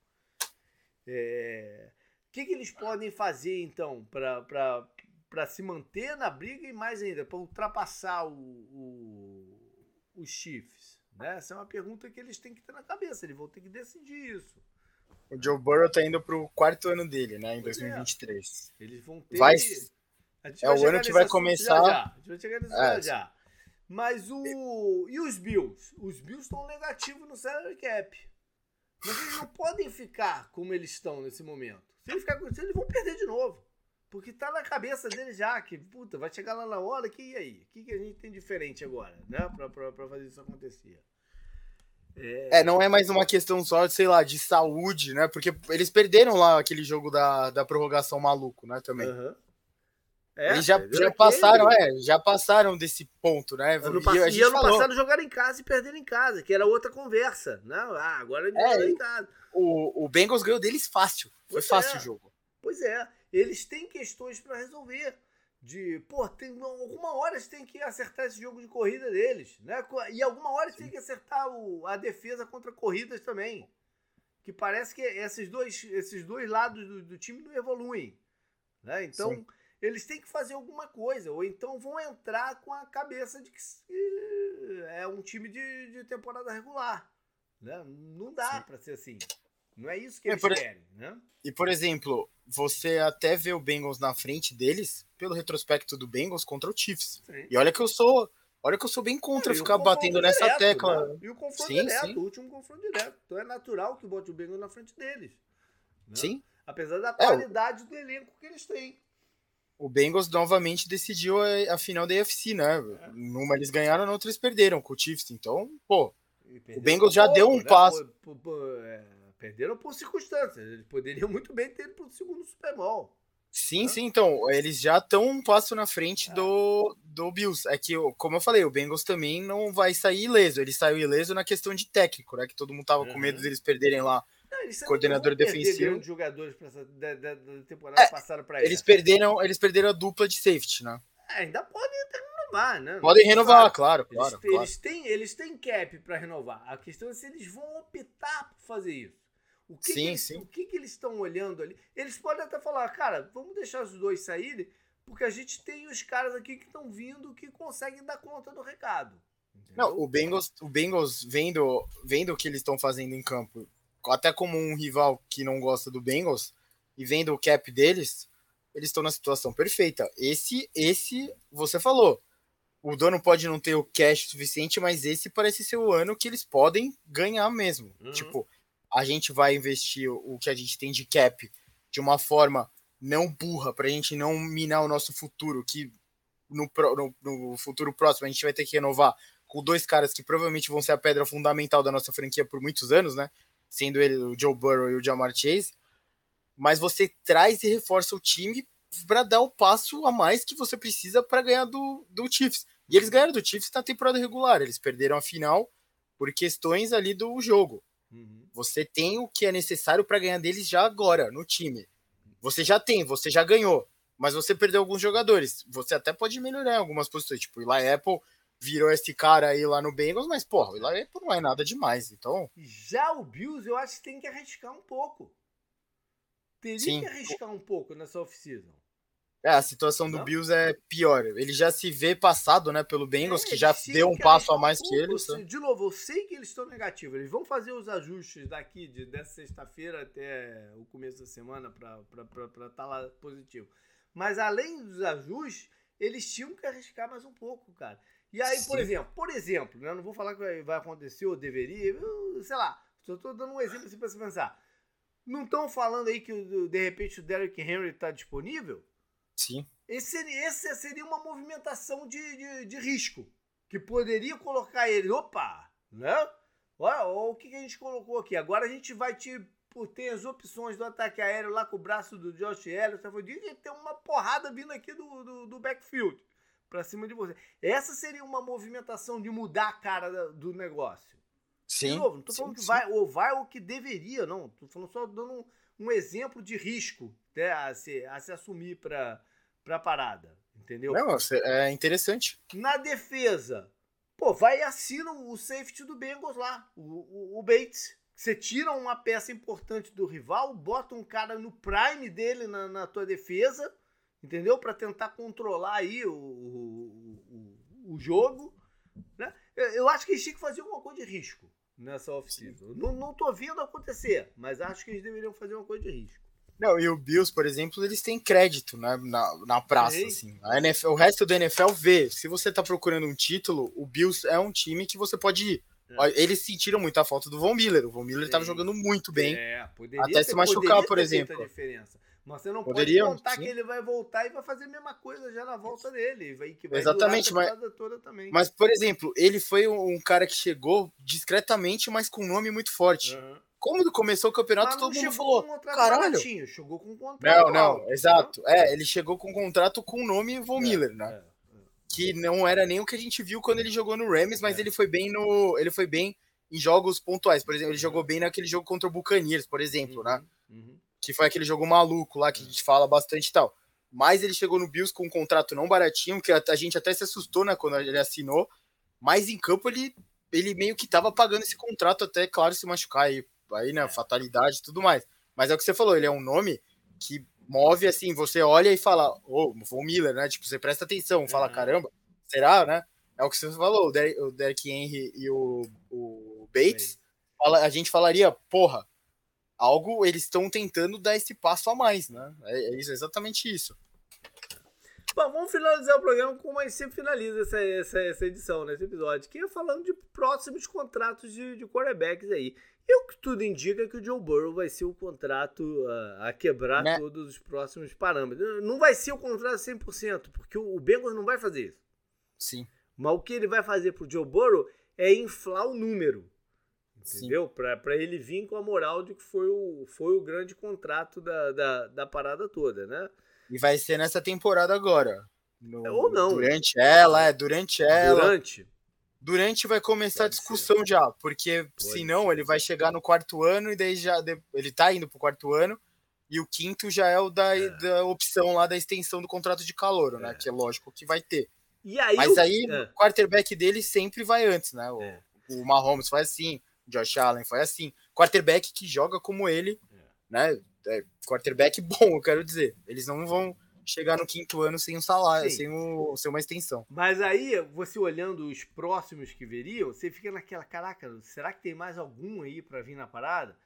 É, o que, que eles podem fazer então para se manter na briga e mais ainda, para ultrapassar o, o, os Chiefs? Né? Essa é uma pergunta que eles têm que ter na cabeça. Eles vão ter que decidir isso. O Joe Burrow tá indo pro quarto ano dele, né? Em 2023. É. Eles vão ter. Vai, é o ano que vai começar. Já, já. A gente vai chegar nesse é. já. Mas o. E os Bills? Os Bills estão negativos no salary cap. Mas eles não podem ficar como eles estão nesse momento. Se eles ficarem com isso, eles vão perder de novo. Porque tá na cabeça deles já que, puta, vai chegar lá na hora, que e aí? O que, que a gente tem diferente agora, né? Pra, pra, pra fazer isso acontecer. É... é... não é mais uma questão só, sei lá, de saúde, né? Porque eles perderam lá aquele jogo da, da prorrogação maluco, né? Também. Uhum. É, eles já, já passaram, é, já passaram desse ponto, né? Ano, e, a gente e ano falou. passado jogaram em casa e perderam em casa, que era outra conversa. Não, né? ah, agora eles é, em casa. O, o Bengals ganhou deles fácil. Foi pois fácil é. o jogo. Pois é. Eles têm questões para resolver. De, pô, tem, alguma hora eles têm que acertar esse jogo de corrida deles, né? E alguma hora eles têm que acertar o, a defesa contra corridas também. Que parece que esses dois, esses dois lados do, do time não evoluem. Né? Então, Sim eles têm que fazer alguma coisa, ou então vão entrar com a cabeça de que é um time de, de temporada regular. Né? Não dá para ser assim. Não é isso que é, eles é, querem, né? E, por exemplo, você até vê o Bengals na frente deles pelo retrospecto do Bengals contra o Chiefs. Sim. E olha que eu sou. Olha que eu sou bem contra ficar batendo direto, nessa tecla. Né? E o confronto sim, direto, sim. o último confronto direto. Então é natural que bote o Bengals na frente deles. Né? Sim. Apesar da qualidade é, do elenco que eles têm o Bengals novamente decidiu a, a final da AFC, né? É. Numa eles ganharam, na outra eles perderam com o Chiefs. Então, pô, o Bengals já pouco, deu um né? passo. Por, por, por, é, perderam por circunstâncias. Eles poderiam muito bem ter ido pro segundo Super Bowl. Sim, sim, então, eles já estão um passo na frente é. do, do Bills. É que, como eu falei, o Bengals também não vai sair ileso. Ele saiu ileso na questão de técnico, né? Que todo mundo tava uhum. com medo deles perderem lá não, coordenador defensivo. jogadores pra da, da, da temporada é, passada para eles. Perderam, eles perderam a dupla de safety, né? É, ainda podem renovar, né? Podem renovar, claro, claro. Eles, claro. Eles, têm, eles têm cap para renovar. A questão é se eles vão optar por fazer isso. O que, sim, que eles, sim. O que, que eles estão olhando ali? Eles podem até falar, cara, vamos deixar os dois saírem, porque a gente tem os caras aqui que estão vindo que conseguem dar conta do recado. Entendeu? Não, o Bengals, o Bengals vendo, vendo o que eles estão fazendo em campo até como um rival que não gosta do Bengals e vendo o cap deles, eles estão na situação perfeita. Esse, esse, você falou, o dono pode não ter o cash suficiente, mas esse parece ser o ano que eles podem ganhar mesmo. Uhum. Tipo, a gente vai investir o que a gente tem de cap de uma forma não burra, para a gente não minar o nosso futuro, que no, no, no futuro próximo a gente vai ter que renovar com dois caras que provavelmente vão ser a pedra fundamental da nossa franquia por muitos anos, né? sendo ele o Joe Burrow e o Jamar Chase, mas você traz e reforça o time para dar o passo a mais que você precisa para ganhar do, do Chiefs. E eles ganharam do Chiefs na temporada regular, eles perderam a final por questões ali do jogo. Uhum. Você tem o que é necessário para ganhar deles já agora no time. Você já tem, você já ganhou, mas você perdeu alguns jogadores. Você até pode melhorar em algumas posições, tipo, o Eli Apple virou esse cara aí lá no Bengals, mas, porra, o Eli não é nada demais, então... Já o Bills, eu acho que tem que arriscar um pouco. Teria Sim. que arriscar um pouco nessa off-season. É, a situação do não? Bills é pior. Ele já se vê passado, né, pelo Bengals, é, que já deu um passo a mais que eles. Né? De novo, eu sei que eles estão negativos. Eles vão fazer os ajustes daqui, de, dessa sexta-feira até o começo da semana, para estar tá lá positivo. Mas além dos ajustes, eles tinham que arriscar mais um pouco, cara. E aí, Sim. por exemplo, por exemplo, né, não vou falar que vai acontecer ou deveria, eu, sei lá, só estou dando um exemplo assim para você pensar. Não estão falando aí que de repente o Derrick Henry está disponível? Sim. Esse, esse seria uma movimentação de, de, de, risco. Que poderia colocar ele. Opa! Né? Olha, o que, que a gente colocou aqui. Agora a gente vai te. Tem as opções do ataque aéreo lá com o braço do Josh Elliott. E tem uma porrada vindo aqui do, do, do backfield para cima de você. Essa seria uma movimentação de mudar a cara do negócio. Sim. De novo, não tô falando sim, que vai ou vai ou que deveria, não. Tô falando só dando um, um exemplo de risco né, a, se, a se assumir para a parada. Entendeu? Não, é interessante. Na defesa, pô, vai e assina o safety do Bengals lá, o, o, o Bates. Você tira uma peça importante do rival, bota um cara no prime dele na, na tua defesa entendeu? Para tentar controlar aí o, o, o, jogo. Né? Eu, eu, acho que eles tinham que fazer alguma coisa de risco nessa off-season. Não, não tô vendo acontecer, mas acho que eles deveriam fazer uma coisa de risco. Não, e o Bills, por exemplo, eles têm crédito né, na, na praça. Assim. A NFL, o resto da NFL vê. Se você tá procurando um título, o Bills é um time que você pode ir. É. Eles sentiram muita falta do Von Miller. O Von Miller estava jogando muito bem. É, até ter, se machucar, por exemplo. Mas você não poderia, pode contar sim. que ele vai voltar e vai fazer a mesma coisa já na volta dele. Vai, que vai Exatamente, mas, mas, por exemplo, ele foi um cara que chegou discretamente, mas com um nome muito forte. Uhum. Como começou o campeonato, todo mundo falou: caralho. Chegou com um contrato. Não, não, alto, exato. Não? É, ele chegou com um contrato com o nome Von é, Miller, né? É, é. Que não era nem o que a gente viu quando ele jogou no Rams, mas ele foi bem no. Ele foi bem em jogos pontuais. Por exemplo, ele jogou bem naquele jogo contra o Buccaneers, por exemplo, né? uhum, né? Uhum que foi aquele jogo maluco lá que a gente fala bastante e tal. Mas ele chegou no Bills com um contrato não baratinho, que a gente até se assustou, né, quando ele assinou. Mas em campo ele, ele meio que tava pagando esse contrato até, claro, se machucar aí, aí né, fatalidade e tudo mais. Mas é o que você falou, ele é um nome que move assim, você olha e fala, ô, oh, Von Miller, né? Tipo, você presta atenção, fala, uhum. caramba, será, né? É o que você falou, o Derek, o Derek Henry e o, o Bates, fala, a gente falaria, porra, algo eles estão tentando dar esse passo a mais, né? É, é, isso, exatamente isso. Bom, vamos finalizar o programa como a gente sempre finaliza essa, essa, essa edição, né, esse episódio, que é falando de próximos contratos de, de quarterbacks aí. E o que tudo indica que o Joe Burrow vai ser o contrato uh, a quebrar né? todos os próximos parâmetros. Não vai ser o contrato 100%, porque o, o Bengals não vai fazer isso. Sim. Mas o que ele vai fazer pro Joe Burrow é inflar o número. Entendeu? Para ele vir com a moral de que foi o, foi o grande contrato da, da, da parada toda, né? E vai ser nessa temporada agora. No, Ou não. Durante ela, é, durante ela. Durante. Durante vai começar Pode a discussão ser. já, porque Pode senão ser. ele vai chegar no quarto ano e daí já. Ele tá indo pro quarto ano. E o quinto já é o da, é. da opção lá da extensão do contrato de calor, né? é. né? Que é lógico que vai ter. Aí Mas o... aí é. o quarterback dele sempre vai antes, né? O, é. o Mahomes faz assim, Josh Allen foi assim. Quarterback que joga como ele, é. né? É, quarterback bom, eu quero dizer. Eles não vão chegar no quinto ano sem um salário, sem, o, sem uma extensão. Mas aí, você olhando os próximos que veriam, você fica naquela, caraca, será que tem mais algum aí para vir na parada?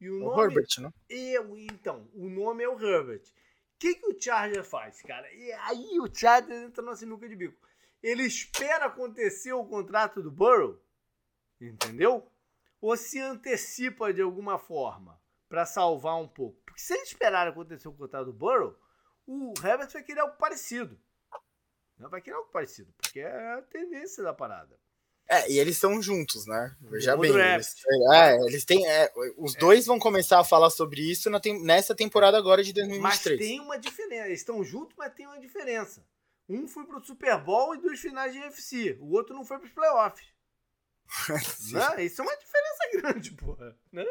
E o, o nome, Herbert, né? Eu, então, o nome é o Herbert. O que, que o Charger faz, cara? E aí o Charger entra na sinuca de bico. Ele espera acontecer o contrato do Burrow, entendeu? ou se antecipa de alguma forma para salvar um pouco. Porque se ele esperar acontecer o contrato do Burrow, o Herbert vai querer algo parecido. Não vai querer algo parecido, porque é a tendência da parada. É, e eles estão juntos, né? Veja bem. Eles, é, eles têm. É, os é. dois vão começar a falar sobre isso na, nessa temporada agora de 2023. Mas tem uma diferença. Eles estão juntos, mas tem uma diferença. Um foi pro Super Bowl e duas finais de UFC. O outro não foi pros playoffs. né? Isso é uma diferença grande, porra. Né?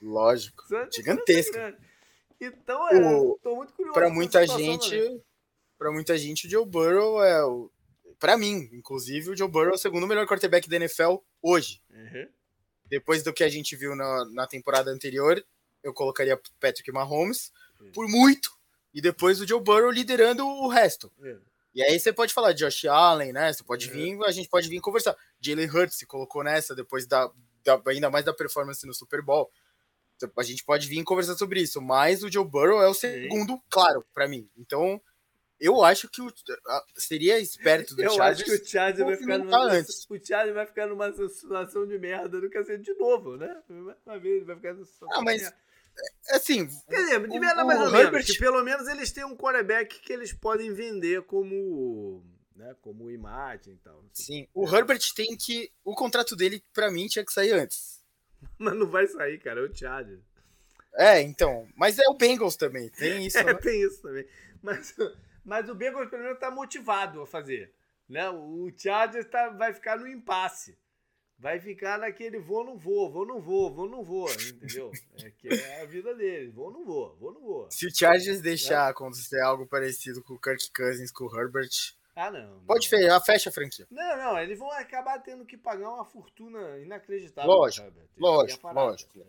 Lógico. É gigantesca. Então, é, o, tô muito curioso. Pra muita gente, para muita gente, o Joe Burrow é o. Pra mim, inclusive, o Joe Burrow é o segundo melhor quarterback da NFL hoje. Uhum. Depois do que a gente viu na, na temporada anterior, eu colocaria Patrick Mahomes uhum. por muito. E depois o Joe Burrow liderando o resto. Uhum. E aí você pode falar de Josh Allen, né? Você pode vir, a gente pode vir conversar. Jalen Hurts se colocou nessa depois da, da, ainda mais da performance no Super Bowl. Então, a gente pode vir conversar sobre isso, mas o Joe Burrow é o segundo, Sim. claro, para mim. Então, eu acho que o, seria esperto do eu Chargers. Eu acho que o Chargers vai ficar numa, antes. o Chargers vai ficar numa situação de merda do ser de novo, né? Uma vez vai ficar numa situação ah, mas assim. Quer dizer, de merda mais ou Herbert... menos. Que pelo menos eles têm um quarterback que eles podem vender como né? Como imagem e tal. Sim, o Herbert tem que. O contrato dele, para mim, tinha que sair antes. Mas não vai sair, cara, é o Chargers. É, então. Mas é o Bengals também, tem isso. é, né? tem isso também. Mas, mas o Bengals, pelo menos, tá motivado a fazer. Né? O Chargers tá, vai ficar no impasse. Vai ficar naquele vou, não vou, vou, não vou, vou, não vou, entendeu? É que é a vida dele. Vou, não vou, vou, não vou. Se o Chargers deixar é. acontecer algo parecido com o Kirk Cousins, com o Herbert, ah, não. Pode fechar, fecha a franquia. Não, não, eles vão acabar tendo que pagar uma fortuna inacreditável. Lógico, lógico, lógico. É.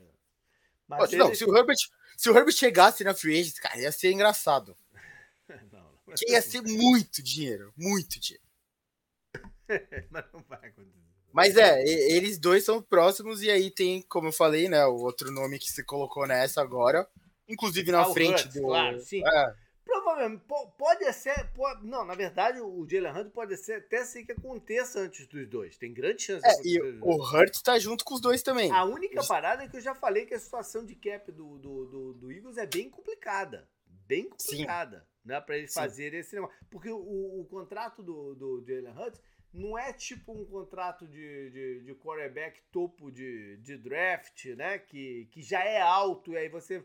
Mas lógico não, se o, Herbert, se o Herbert chegasse na free agent, cara, ia ser engraçado. não, não ia ser muito dinheiro, muito dinheiro. Mas não vai acontecer. Mas é, eles dois são próximos e aí tem, como eu falei, né, o outro nome que se colocou nessa agora, inclusive na ah, frente Hurts, do... Claro, sim. É Provavelmente, pode ser. Pode, não, na verdade, o Jalen Hurts pode ser até ser que aconteça antes dos dois. Tem grande chance é, e o Hurts tá junto com os dois também. A única parada é que eu já falei que a situação de cap do, do, do, do Eagles é bem complicada. Bem complicada. Sim. Né, para eles fazerem esse negócio. Porque o, o contrato do, do Jalen Hurts não é tipo um contrato de, de, de quarterback topo de, de draft, né? Que, que já é alto, e aí você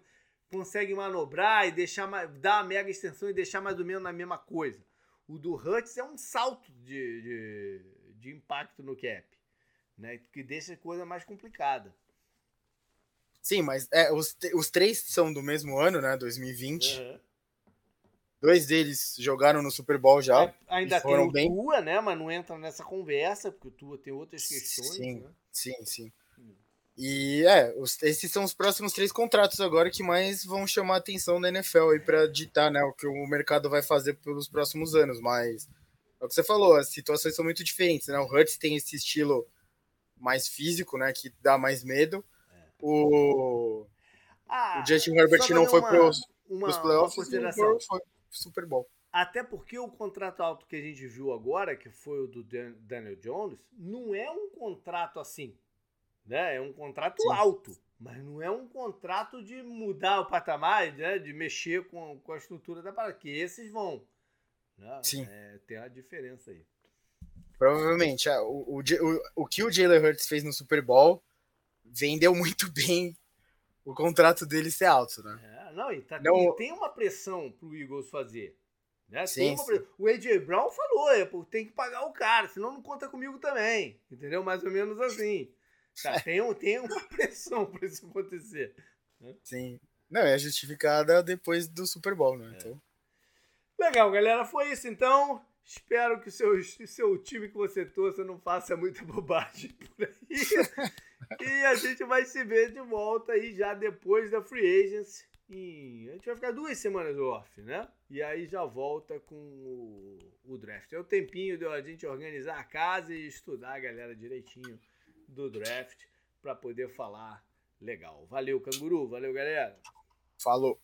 consegue manobrar e deixar dar a mega extensão e deixar mais ou menos na mesma coisa. O do Hutz é um salto de, de, de impacto no cap, né? Que deixa a coisa mais complicada. Sim, mas é, os, os três são do mesmo ano, né? 2020. Uhum. Dois deles jogaram no Super Bowl já. É, ainda tem o bem. Tua, né? Mas não entra nessa conversa, porque o Tua tem outras questões. Sim, né? sim, sim. E é, os, esses são os próximos três contratos agora que mais vão chamar a atenção da NFL aí para ditar né, o que o mercado vai fazer pelos próximos anos. Mas é o que você falou, as situações são muito diferentes. Né? O Hurts tem esse estilo mais físico, né? Que dá mais medo. É. O, ah, o Justin Herbert não foi para os playoffs, uma foi Super Bowl. Até porque o contrato alto que a gente viu agora, que foi o do Daniel Jones, não é um contrato assim. Né? É um contrato Sim. alto, mas não é um contrato de mudar o patamar, né? de mexer com, com a estrutura da parada, que esses vão. Né? Sim. É, tem a diferença aí. Provavelmente. É, o, o, o, o que o Jalen Hurts fez no Super Bowl vendeu muito bem o contrato dele ser alto, né? É. Não, e, tá, não... e tem uma pressão pro Eagles fazer. Né? Sim, sim. O AJ Brown falou, é, pô, tem que pagar o cara, senão não conta comigo também. Entendeu? Mais ou menos assim. Tá, tem, tem uma pressão para isso acontecer. Né? Sim. Não, é justificada depois do Super Bowl, né? É. Então... Legal, galera. Foi isso então. Espero que o seu, seu time que você torça não faça muita bobagem por aí. e a gente vai se ver de volta aí já depois da Free Agency em. A gente vai ficar duas semanas off, né? E aí já volta com o, o draft. É o tempinho de a gente organizar a casa e estudar a galera direitinho do draft para poder falar legal. Valeu, canguru. Valeu, galera. Falou.